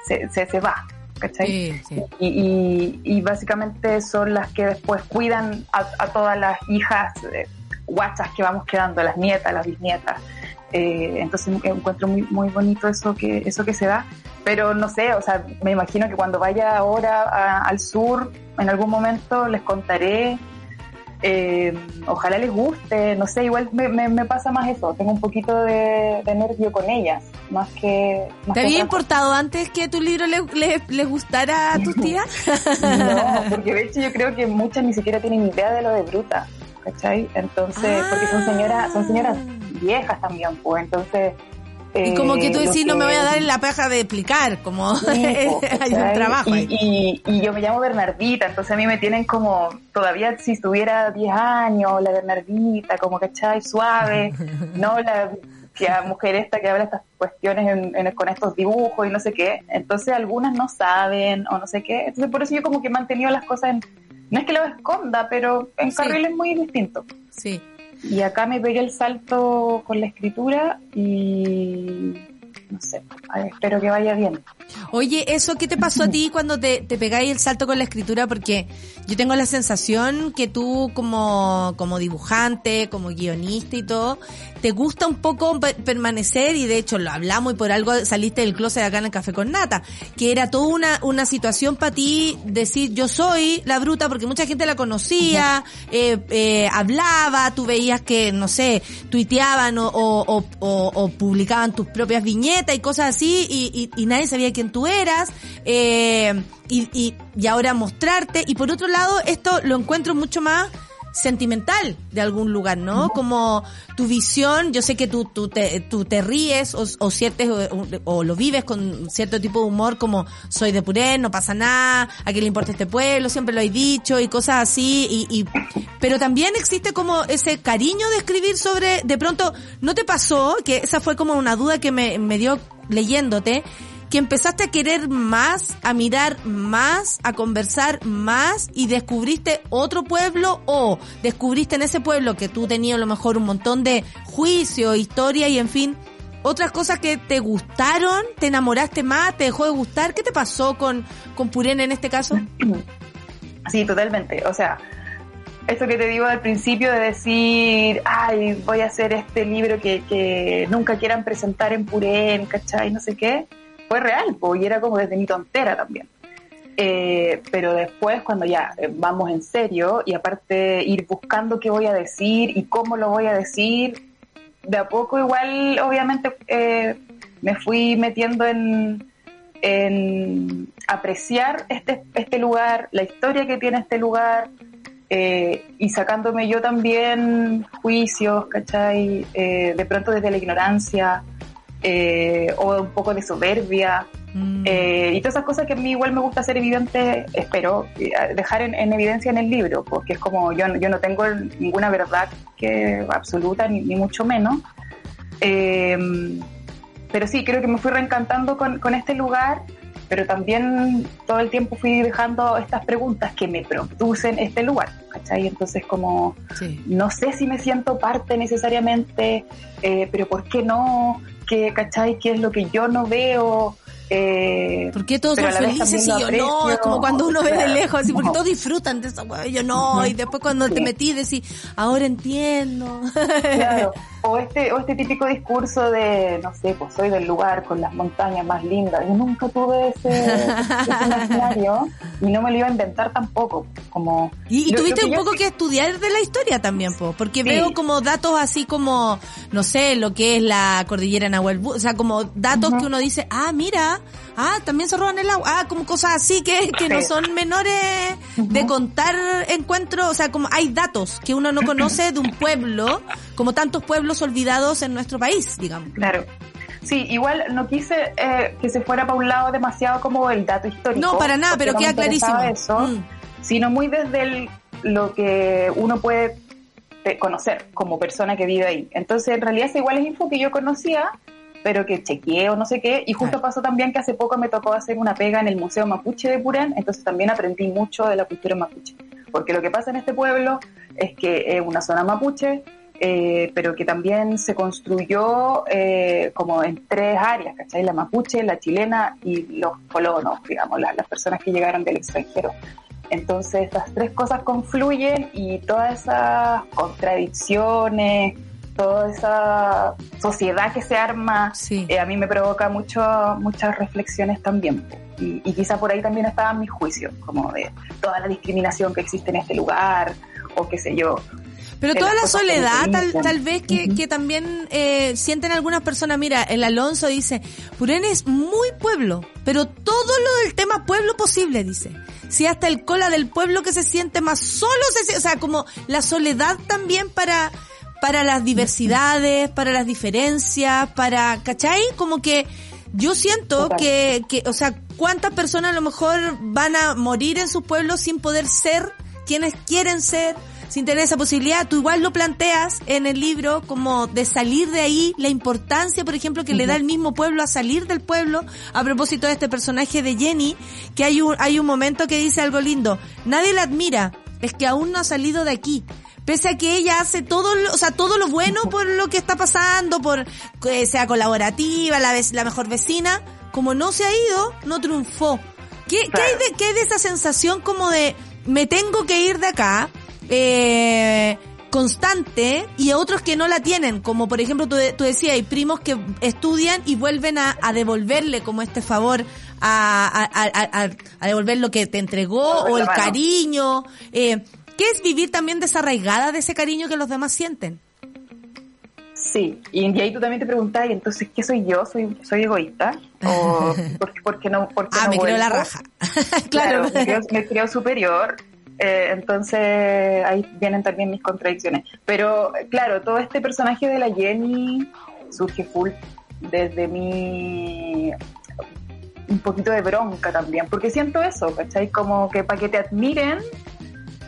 se, se, se va, ¿cachai? Sí, sí. Y, y, y básicamente son las que después cuidan a, a todas las hijas eh, guachas que vamos quedando, las nietas, las bisnietas. Eh, entonces encuentro muy, muy bonito eso que, eso que se da. Pero no sé, o sea, me imagino que cuando vaya ahora a- al sur, en algún momento les contaré. Eh, ojalá les guste, no sé, igual me, me, me pasa más eso, tengo un poquito de, de nervio con ellas, más que... Más ¿Te que había cosa. importado antes que tu libro les le, gustara a tus tías? No, porque de hecho yo creo que muchas ni siquiera tienen idea de lo de bruta, ¿cachai? Entonces, porque son señoras, son señoras viejas también, pues, entonces... Y como que tú eh, decís, no me voy a dar en la paja de explicar, como hay un trabajo y, ahí. y, y yo me llamo Bernardita, entonces a mí me tienen como, todavía si estuviera 10 años, la Bernardita, como, ¿cachai? Suave, no la que a mujer esta que habla estas cuestiones en- en- con estos dibujos y no sé qué. Entonces algunas no saben o no sé qué. Entonces por eso yo como que he mantenido las cosas en, no es que lo esconda, pero en Sí. carriles muy distintos. Sí. Y acá me pegué el salto con la escritura y no sé, espero que vaya bien. Oye, ¿eso qué te pasó a ti cuando te, te pegáis el salto con la escritura? Porque yo tengo la sensación que tú como, como dibujante, como guionista y todo, te gusta un poco pe- permanecer y de hecho lo hablamos y por algo saliste del closet acá en el Café con Nata, que era toda una, una situación para ti decir yo soy la bruta porque mucha gente la conocía, eh, eh, hablaba, tú veías que, no sé, tuiteaban o, o, o, o- o publicaban tus propias viñetas y cosas así y, y- y nadie sabía quién tú eras. eh, y, y, y ahora mostrarte. Y por otro lado, esto lo encuentro mucho más sentimental de algún lugar, ¿no? Como tu visión, yo sé que tú, tú, te, tú te ríes o, o, ciertes, o, o lo vives con cierto tipo de humor como soy de Purén, no pasa nada, a qué le importa este pueblo, siempre lo he dicho y cosas así, y, y, pero también existe como ese cariño de escribir sobre, de pronto, ¿no te pasó? Que esa fue como una duda que me, me dio leyéndote, que empezaste a querer más, a mirar más, a conversar más y descubriste otro pueblo o descubriste en ese pueblo que tú tenías a lo mejor un montón de juicio, historia y en fin, otras cosas que te gustaron, te enamoraste más, te dejó de gustar, ¿qué te pasó con, con Purén en este caso? Sí, totalmente. O sea, esto que te digo al principio de decir, ay, voy a hacer este libro que, que nunca quieran presentar en Purén, ¿cachai? No sé qué, fue real, y era como desde mi tontera también. Eh, pero después, cuando ya eh, vamos en serio, y aparte ir buscando qué voy a decir y cómo lo voy a decir, de a poco igual, obviamente, eh, me fui metiendo en, en apreciar este, este lugar, la historia que tiene este lugar, eh, y sacándome yo también juicios, ¿cachai? Eh, de pronto desde la ignorancia eh, o un poco de soberbia. Mm. Eh, y todas esas cosas que a mí igual me gusta hacer evidente, espero eh, dejar en, en evidencia en el libro, porque es como yo, yo no tengo ninguna verdad que absoluta, ni, ni mucho menos. Eh, pero sí, creo que me fui reencantando con, con este lugar, pero también todo el tiempo fui dejando estas preguntas que me producen este lugar, ¿cachai? Entonces como Sí. no sé si me siento parte necesariamente, eh, pero ¿por qué no? ¿Qué, ¿Cachai? ¿Qué es lo que yo no veo? Eh, ¿Por qué todos son felices y yo no? Es como cuando uno ve de lejos, así, porque no. todos disfrutan de esa y yo no, y después cuando te metí decís, ahora entiendo. Claro. O este, o este típico discurso de, no sé, pues soy del lugar con las montañas más lindas. Yo nunca tuve ese, ese imaginario y no me lo iba a inventar tampoco. Como, Y, y lo- tuviste lo un poco que estudiar de la historia también, po, porque Sí. veo como datos así como, no sé, lo que es la cordillera Nahuel, Bu- o sea, como datos que uno dice, ah, mira, ah, también se roban el agua, ah, como cosas así que, que no son menores de contar encuentros, o sea, como hay datos que uno no conoce de un pueblo, como tantos pueblos olvidados en nuestro país, digamos. Claro. Sí, igual no quise eh, que se fuera para un lado demasiado como el dato histórico. No, para nada, pero no queda clarísimo. Eso, Mm. Sino muy desde el- lo que uno puede eh, conocer como persona que vive ahí. Entonces, en realidad, esa igual es info que yo conocía, pero que chequeé o no sé qué. Y justo Claro. pasó también que hace poco me tocó hacer una pega en el Museo Mapuche de Purén, entonces también aprendí mucho de la cultura mapuche. Porque lo que pasa en este pueblo es que es una zona mapuche, eh, pero que también se construyó eh, como en tres áreas, ¿cachai? La mapuche, la chilena y los colonos, digamos, la- las personas que llegaron del extranjero. Entonces estas tres cosas confluyen y todas esas contradicciones, toda esa sociedad que se arma, Sí. eh, a mí me provoca mucho, muchas reflexiones también. Y, y quizá por ahí también estaban mis juicios, como de toda la discriminación que existe en este lugar, o qué sé yo. Pero toda la soledad, tal, tal vez que, que también eh, sienten algunas personas. Mira, el Alonso dice, Purén es muy pueblo, pero todo lo del tema pueblo posible, dice. Si hasta el cola del pueblo que se siente más solo, se, o sea, como la soledad también para para las diversidades, para las diferencias, para, ¿cachai? Como que yo siento que, que, o sea, cuántas personas a lo mejor van a morir en sus pueblos sin poder ser quienes quieren ser, sin tener esa posibilidad. Tú igual lo planteas en el libro como de salir de ahí, la importancia, por ejemplo, que le da el mismo pueblo a salir del pueblo, a propósito de este personaje de Jenny, que hay un, hay un momento que dice algo lindo, nadie la admira, es que aún no ha salido de aquí. Pese a que ella hace todo, lo, o sea, todo lo bueno por lo que está pasando, por que sea colaborativa, la, la mejor vecina, como no se ha ido, no triunfó. ¿Qué, ¿qué, hay de, ¿Qué hay de esa sensación como de me tengo que ir de acá? Eh, constante y otros que no la tienen, como por ejemplo tú, tú decías, hay primos que estudian y vuelven a, a devolverle como este favor a, a, a, a- a devolver lo que te entregó o el cariño. Eh, ¿Qué es vivir también desarraigada de ese cariño que los demás sienten? Sí, y ahí tú también te preguntas, ¿y entonces qué soy yo? ¿Soy, soy egoísta? ¿O por, por qué no, por qué Ah, no me creo la vuelvo? raja. Claro, claro. me, creo, me creo superior. Eh, entonces ahí vienen también mis contradicciones. Pero claro, todo este personaje de la Jenny surge full desde mi un poquito de bronca también, porque siento eso, ¿cachai? Como que para que te admiren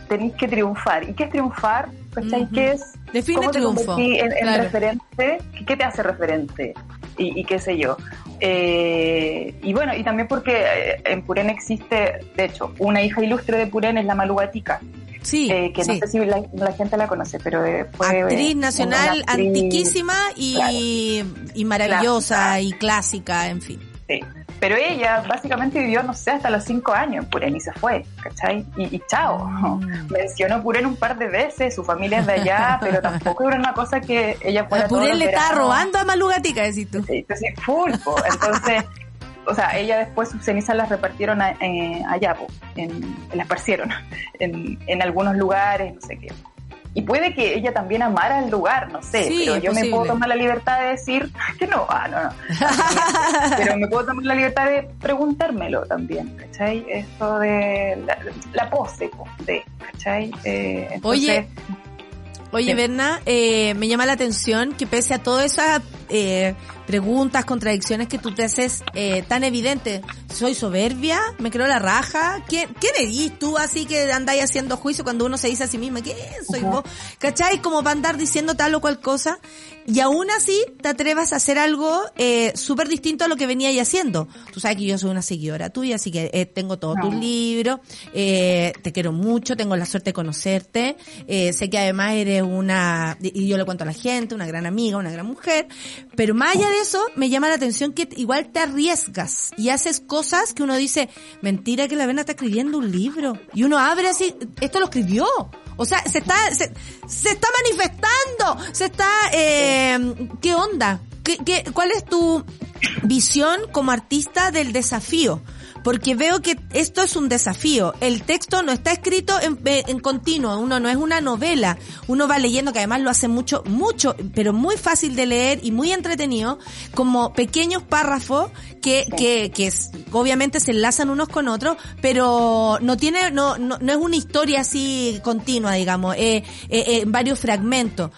tenéis que triunfar. ¿Y qué es triunfar? ¿Cachai? Ujú. ¿Qué es? Define ¿Cómo te triunfo. en, en Claro. referente? ¿Qué, te hace referente? Y, y qué sé yo. Eh, y bueno, y también porque eh, en Purén existe, de hecho, una hija ilustre de Purén es la Malugatica, Sí, eh, que sí. no sé si la, la gente la conoce, pero eh, fue... actriz eh, nacional actriz- antiquísima y, y maravillosa Clásica. y clásica, en fin. Sí. Pero ella básicamente vivió, no sé, hasta los cinco años en Purén y se fue, ¿cachai? Y, y chao. Mm. Mencionó Purén un par de veces, su familia es de allá, pero tampoco era una cosa que ella fuera Purén le está veranos. robando a Malugatica, decís tú. Sí, entonces, full, po. Entonces, o sea, ella después sus cenizas las repartieron a- eh, allá, po, en, las esparcieron en, en algunos lugares, no sé qué. Y puede que ella también amara el lugar, no sé, Sí, pero yo me puedo tomar la libertad de decir que no, ah, no, no. pero me puedo tomar la libertad de preguntármelo también, ¿cachai? Esto de la, la pose, po, de, ¿cachai? Eh, entonces, Oye, Oye. Berna, eh, me llama la atención que pese a todas esas eh, preguntas, contradicciones que tú te haces eh, tan evidente, soy soberbia, me creo la raja, ¿quién, quién eres tú así que andáis haciendo juicio cuando uno se dice a sí misma, ¿quién soy vos? ¿Cachai? Como para andar diciendo tal o cual cosa. Y aún así te atrevas a hacer algo eh, súper distinto a lo que venía y haciendo. Tú sabes que yo soy una seguidora tuya, así que eh, tengo todos tus libros, eh, te quiero mucho, tengo la suerte de conocerte, eh, sé que además eres una, y yo le cuento a la gente, una gran amiga, una gran mujer, pero más allá de eso, me llama la atención que igual te arriesgas y haces cosas que uno dice, mentira que la Vena está escribiendo un libro, y uno abre así, esto lo escribió, O sea, se está, se, se está manifestando, se está, eh, ¿qué onda? ¿Qué, qué, ¿Cuál es tu visión como artista del desafío? Porque veo que esto es un desafío. El texto no está escrito en, en continuo, uno no es una novela. Uno va leyendo, que además lo hace mucho, mucho, pero muy fácil de leer y muy entretenido, como pequeños párrafos que, que, que obviamente se enlazan unos con otros, pero no tiene, no, no, no es una historia así continua, digamos, eh, eh, eh, en varios fragmentos.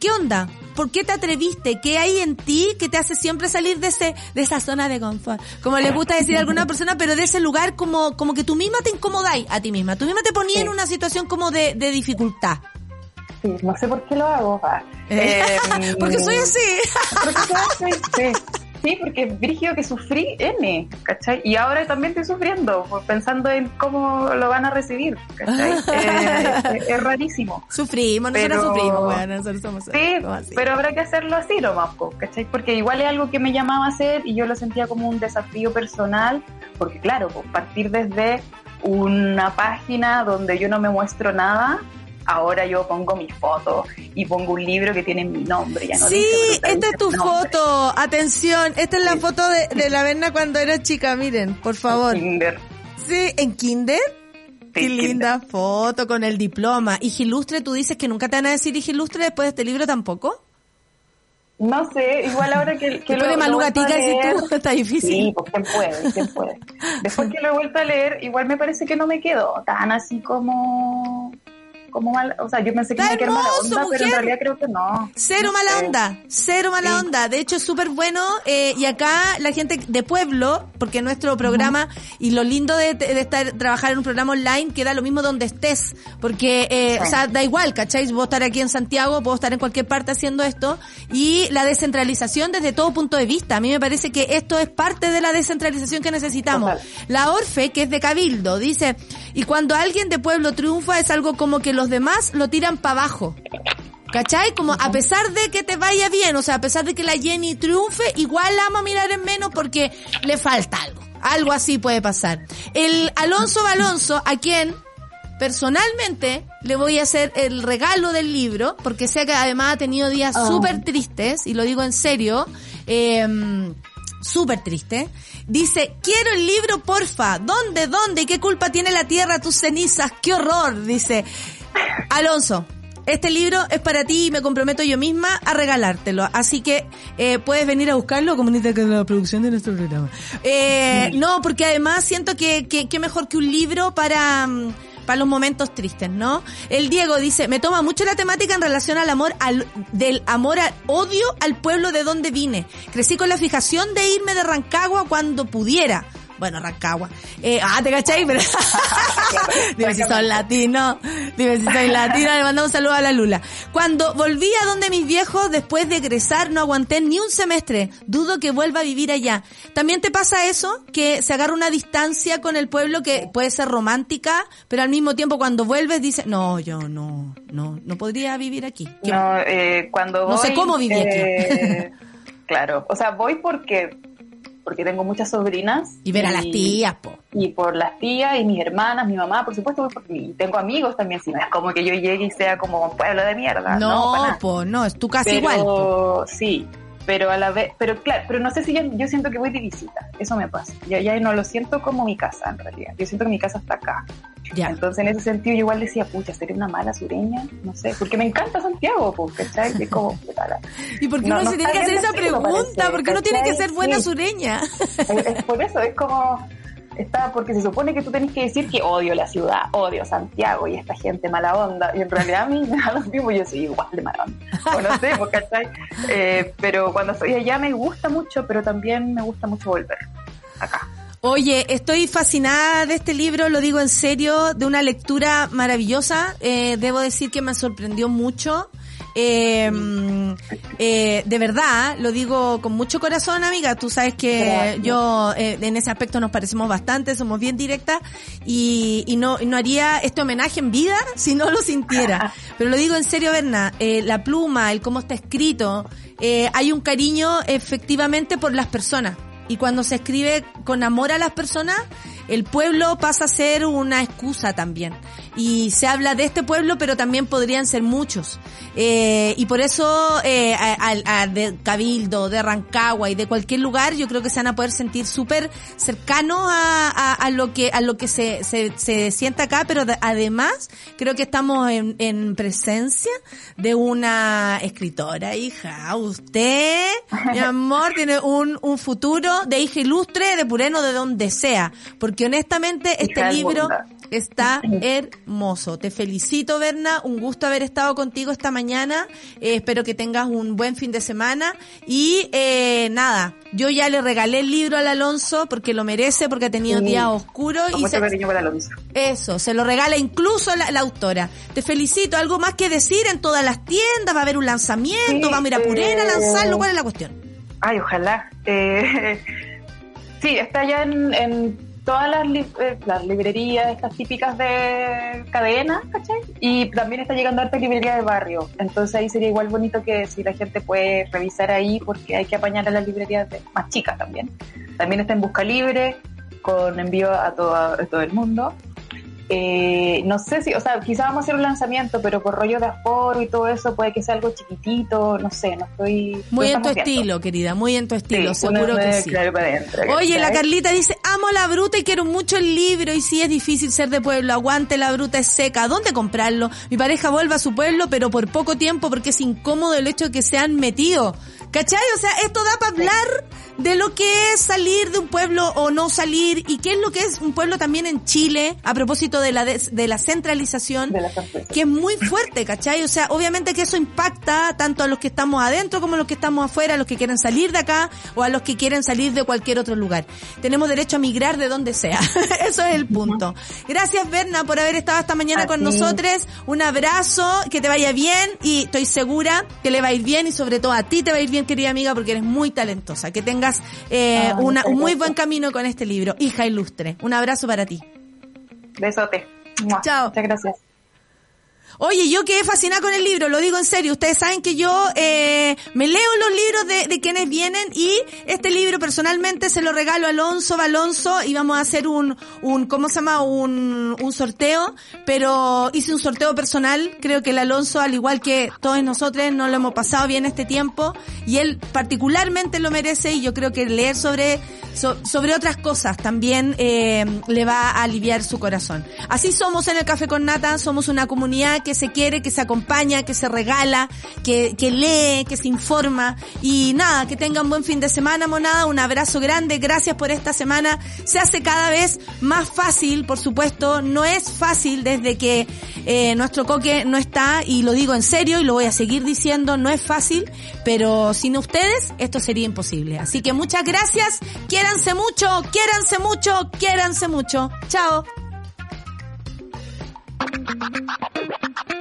¿Qué onda? ¿Por qué te atreviste? ¿Qué hay en ti que te hace siempre salir de ese, de esa zona de confort? Como les gusta decir a alguna persona, pero de ese lugar como, como que tú misma te incomodáis a ti misma. Tú misma te ponías en una situación como de, de dificultad. Sí, no sé por qué lo hago. Eh, Porque soy así. Porque soy así, sí. Sí, porque es brígido que sufrí N, ¿cachai? Y ahora también estoy sufriendo, pues, pensando en cómo lo van a recibir, ¿cachai? Eh, es, es rarísimo. Sufrimos, nosotros Pero- sufrimos, bueno, nosotros somos Sí, así. pero habrá que hacerlo así nomás, po, ¿cachai? Porque igual es algo que me llamaba a hacer y yo lo sentía como un desafío personal, porque claro, pues, partir desde una página donde yo no me muestro nada, ahora yo pongo mi foto y pongo un libro que tiene mi nombre. Ya no Sí, dice, esta es tu nombre. foto. Atención, esta es la foto de, de la Berna cuando era chica, miren, por favor. Tinder. Sí, en Kinder. Qué linda foto con el diploma. Ilustre, tú dices que nunca te van a decir Ilustre después de este libro tampoco. No sé, igual ahora que, que de lo he Maluga vuelto a Tica, dices leer- tú, está difícil. Sí, pues quién puede, quién puede. Después que lo he vuelto a leer, igual me parece que no me quedó tan así como como mal, o sea, yo pensé que me mala onda, pero en mujer. realidad creo que no. Cero mala onda, cero mala Sí. onda. De hecho, es súper bueno. eh, y acá la gente de pueblo, porque nuestro programa, y lo lindo de, de estar trabajar en un programa online, queda lo mismo donde estés. Porque, eh, Sí. o sea, da igual, ¿cachai? Puedo estar aquí en Santiago, puedo estar en cualquier parte haciendo esto. Y la descentralización desde todo punto de vista. A mí me parece que esto es parte de la descentralización que necesitamos. Total. La Orfe, que es de Cabildo, dice, y cuando alguien de pueblo triunfa es algo como que los demás lo tiran para abajo. ¿Cachai? Como a pesar de que te vaya bien, o sea, a pesar de que la Jenny triunfe, igual la vamos a mirar en menos porque le falta algo. Algo así puede pasar. El Alonso Balonso, a quien personalmente le voy a hacer el regalo del libro, porque sé que además ha tenido días Ah. súper tristes, y lo digo en serio, eh, súper triste. Dice, quiero el libro, porfa. ¿Dónde, dónde? ¿Qué culpa tiene la tierra tus cenizas? ¡Qué horror! Dice, Alonso, este libro es para ti y me comprometo yo misma a regalártelo. Así que eh, puedes venir a buscarlo, comunita con la producción de nuestro programa. Eh, no, porque además siento que, que, que mejor que un libro para... mm, para los momentos tristes, ¿no? El Diego dice, me toma mucho la temática en relación al amor, al, del amor al odio al pueblo de donde vine. Crecí con la fijación de irme de Rancagua cuando pudiera. Bueno, Rancagua. Eh, ah, ¿te cachai? Pero... Dime si son latinos. Dime si soy latina. Le mandamos un saludo a la Lula. Cuando volví a donde mis viejos, después de egresar, no aguanté ni un semestre. Dudo que vuelva a vivir allá. ¿También te pasa eso? Que se agarra una distancia con el pueblo que puede ser romántica, pero al mismo tiempo cuando vuelves dices, no, yo no, no, no podría vivir aquí. ¿Qué- No, eh, cuando voy, No sé cómo viví aquí. eh, claro, o sea, voy porque porque tengo muchas sobrinas Y ver a las tías, po. y por las tías y mis hermanas, mi mamá, por supuesto, y tengo amigos también, si no es como que yo llegue y sea como un pueblo de mierda. No, po, no, es tu casa pero, igual. po. Sí, pero a la vez, pero claro, pero no sé si yo, yo siento que voy de visita, eso me pasa. Yo ya no lo siento como mi casa en realidad, yo siento que mi casa está acá. Ya. Entonces en ese sentido yo igual decía, pucha, ¿sería una mala sureña? No sé, porque me encanta Santiago, pues, ¿cachai? Es como, ¿Y por qué No, uno no se tiene que hacer esa pregunta? parece, ¿Por qué uno tiene que ser buena Sí. sureña? es, es por eso, es como, está, porque se supone que tú tenés que decir que odio la ciudad, odio Santiago y esta gente mala onda, y en realidad a mí me da lo mismo, yo soy igual de mala onda, o no sé, ¿cachai? Eh, pero cuando estoy allá me gusta mucho, pero también me gusta mucho volver acá. Oye, estoy fascinada de este libro, lo digo en serio, de una lectura maravillosa. Eh, debo decir que me sorprendió mucho. Eh, eh, de verdad, lo digo con mucho corazón, amiga. Tú sabes que Gracias. yo eh, en ese aspecto nos parecemos bastante, somos bien directas y, y no, no haría este homenaje en vida si no lo sintiera. Pero lo digo en serio, Berna, eh, la pluma, el cómo está escrito, eh, hay un cariño efectivamente por las personas. Y cuando se escribe con amor a las personas, el pueblo pasa a ser una excusa también. y se habla de este pueblo, pero también podrían ser muchos. Eh, y por eso eh, a- a- a- de Cabildo, de Rancagua y de cualquier lugar, yo creo que se van a poder sentir súper cercanos a, lo que a lo que se, se, se sienta acá, pero de- además creo que estamos en, en presencia de una escritora, hija. Usted, mi amor, tiene un, un futuro de hija ilustre, de pureno, de donde sea. Porque honestamente este libro está hermoso. Te felicito, Berna. Un gusto haber estado contigo esta mañana. Eh, espero que tengas un buen fin de semana. Y eh, nada, yo ya le regalé el libro al Alonso porque lo merece, porque ha tenido Sí. días oscuros. Y se- cariño para Alonso. eso, se lo regala incluso la, la autora. Te felicito. ¿Algo más que decir en todas las tiendas? ¿Va a haber un lanzamiento? Sí, ¿Vamos a ir a Purena a eh, lanzarlo? ¿Cuál es la cuestión? Ay, ojalá. Eh, sí, está ya en, todas eh, las librerías, estas típicas de cadena, ¿cachai? Y también está llegando a esta librería de barrio. Entonces ahí sería igual bonito que si la gente puede revisar ahí, porque hay que apañar a las librerías de- más chicas también. También está en Busca Libre, con envío a a todo el mundo. Eh, no sé si, o sea, quizás vamos a hacer un lanzamiento, pero por rollo de aforo y todo eso puede que sea algo chiquitito, no sé, no estoy... Muy en tu viendo. estilo, querida. Muy en tu estilo. Sí, seguro que sí. Oye, la. Carlita dice, amo la bruta y quiero mucho el libro y sí es difícil ser de pueblo, aguante la bruta es seca, ¿dónde comprarlo? Mi pareja vuelve a su pueblo pero por poco tiempo porque es incómodo el hecho de que se han metido. ¿Cachai? O sea, esto da para hablar de lo que es salir de un pueblo o no salir y qué es lo que es un pueblo también en Chile a propósito de la, des- de la centralización De la sorpresa. que es muy fuerte, ¿cachai? O sea, obviamente que eso impacta tanto a los que estamos adentro como a los que estamos afuera, a los que quieren salir de acá o a los que quieren salir de cualquier otro lugar. Tenemos derecho a migrar de donde sea. eso es el punto. Gracias, Berna, por haber estado esta mañana A con nosotros. Un abrazo, que te vaya bien y estoy segura que le va a ir bien y sobre todo a ti te va a ir bien, querida amiga, porque eres muy talentosa. Que tengas eh, Ay, una- un muy buen camino con este libro. Hija ilustre. Un abrazo para ti. Besote. Chao. Muchas gracias. Oye, yo quedé fascinada con el libro, lo digo en serio. Ustedes saben que yo eh, me leo los libros de, de quienes vienen y este libro personalmente se lo regalo a Alonso Balonso y vamos a hacer un, un ¿cómo se llama? Un, un sorteo, pero hice un sorteo personal. Creo que el Alonso, al igual que todos nosotros, no lo hemos pasado bien este tiempo y él particularmente lo merece y yo creo que leer sobre so- sobre otras cosas también eh, le va a aliviar su corazón. Así somos en el Café con Nata, somos una comunidad que se quiere, que se acompaña, que se regala, que, que lee, que se informa y nada, que tengan buen fin de semana, monada, un abrazo grande, gracias por esta semana, se hace cada vez más fácil, por supuesto, no es fácil desde que eh, nuestro coque no está y lo digo en serio y lo voy a seguir diciendo, no es fácil, pero sin ustedes esto sería imposible. Así que muchas gracias, quiéranse mucho, quiéranse mucho, quiéranse mucho. Chao.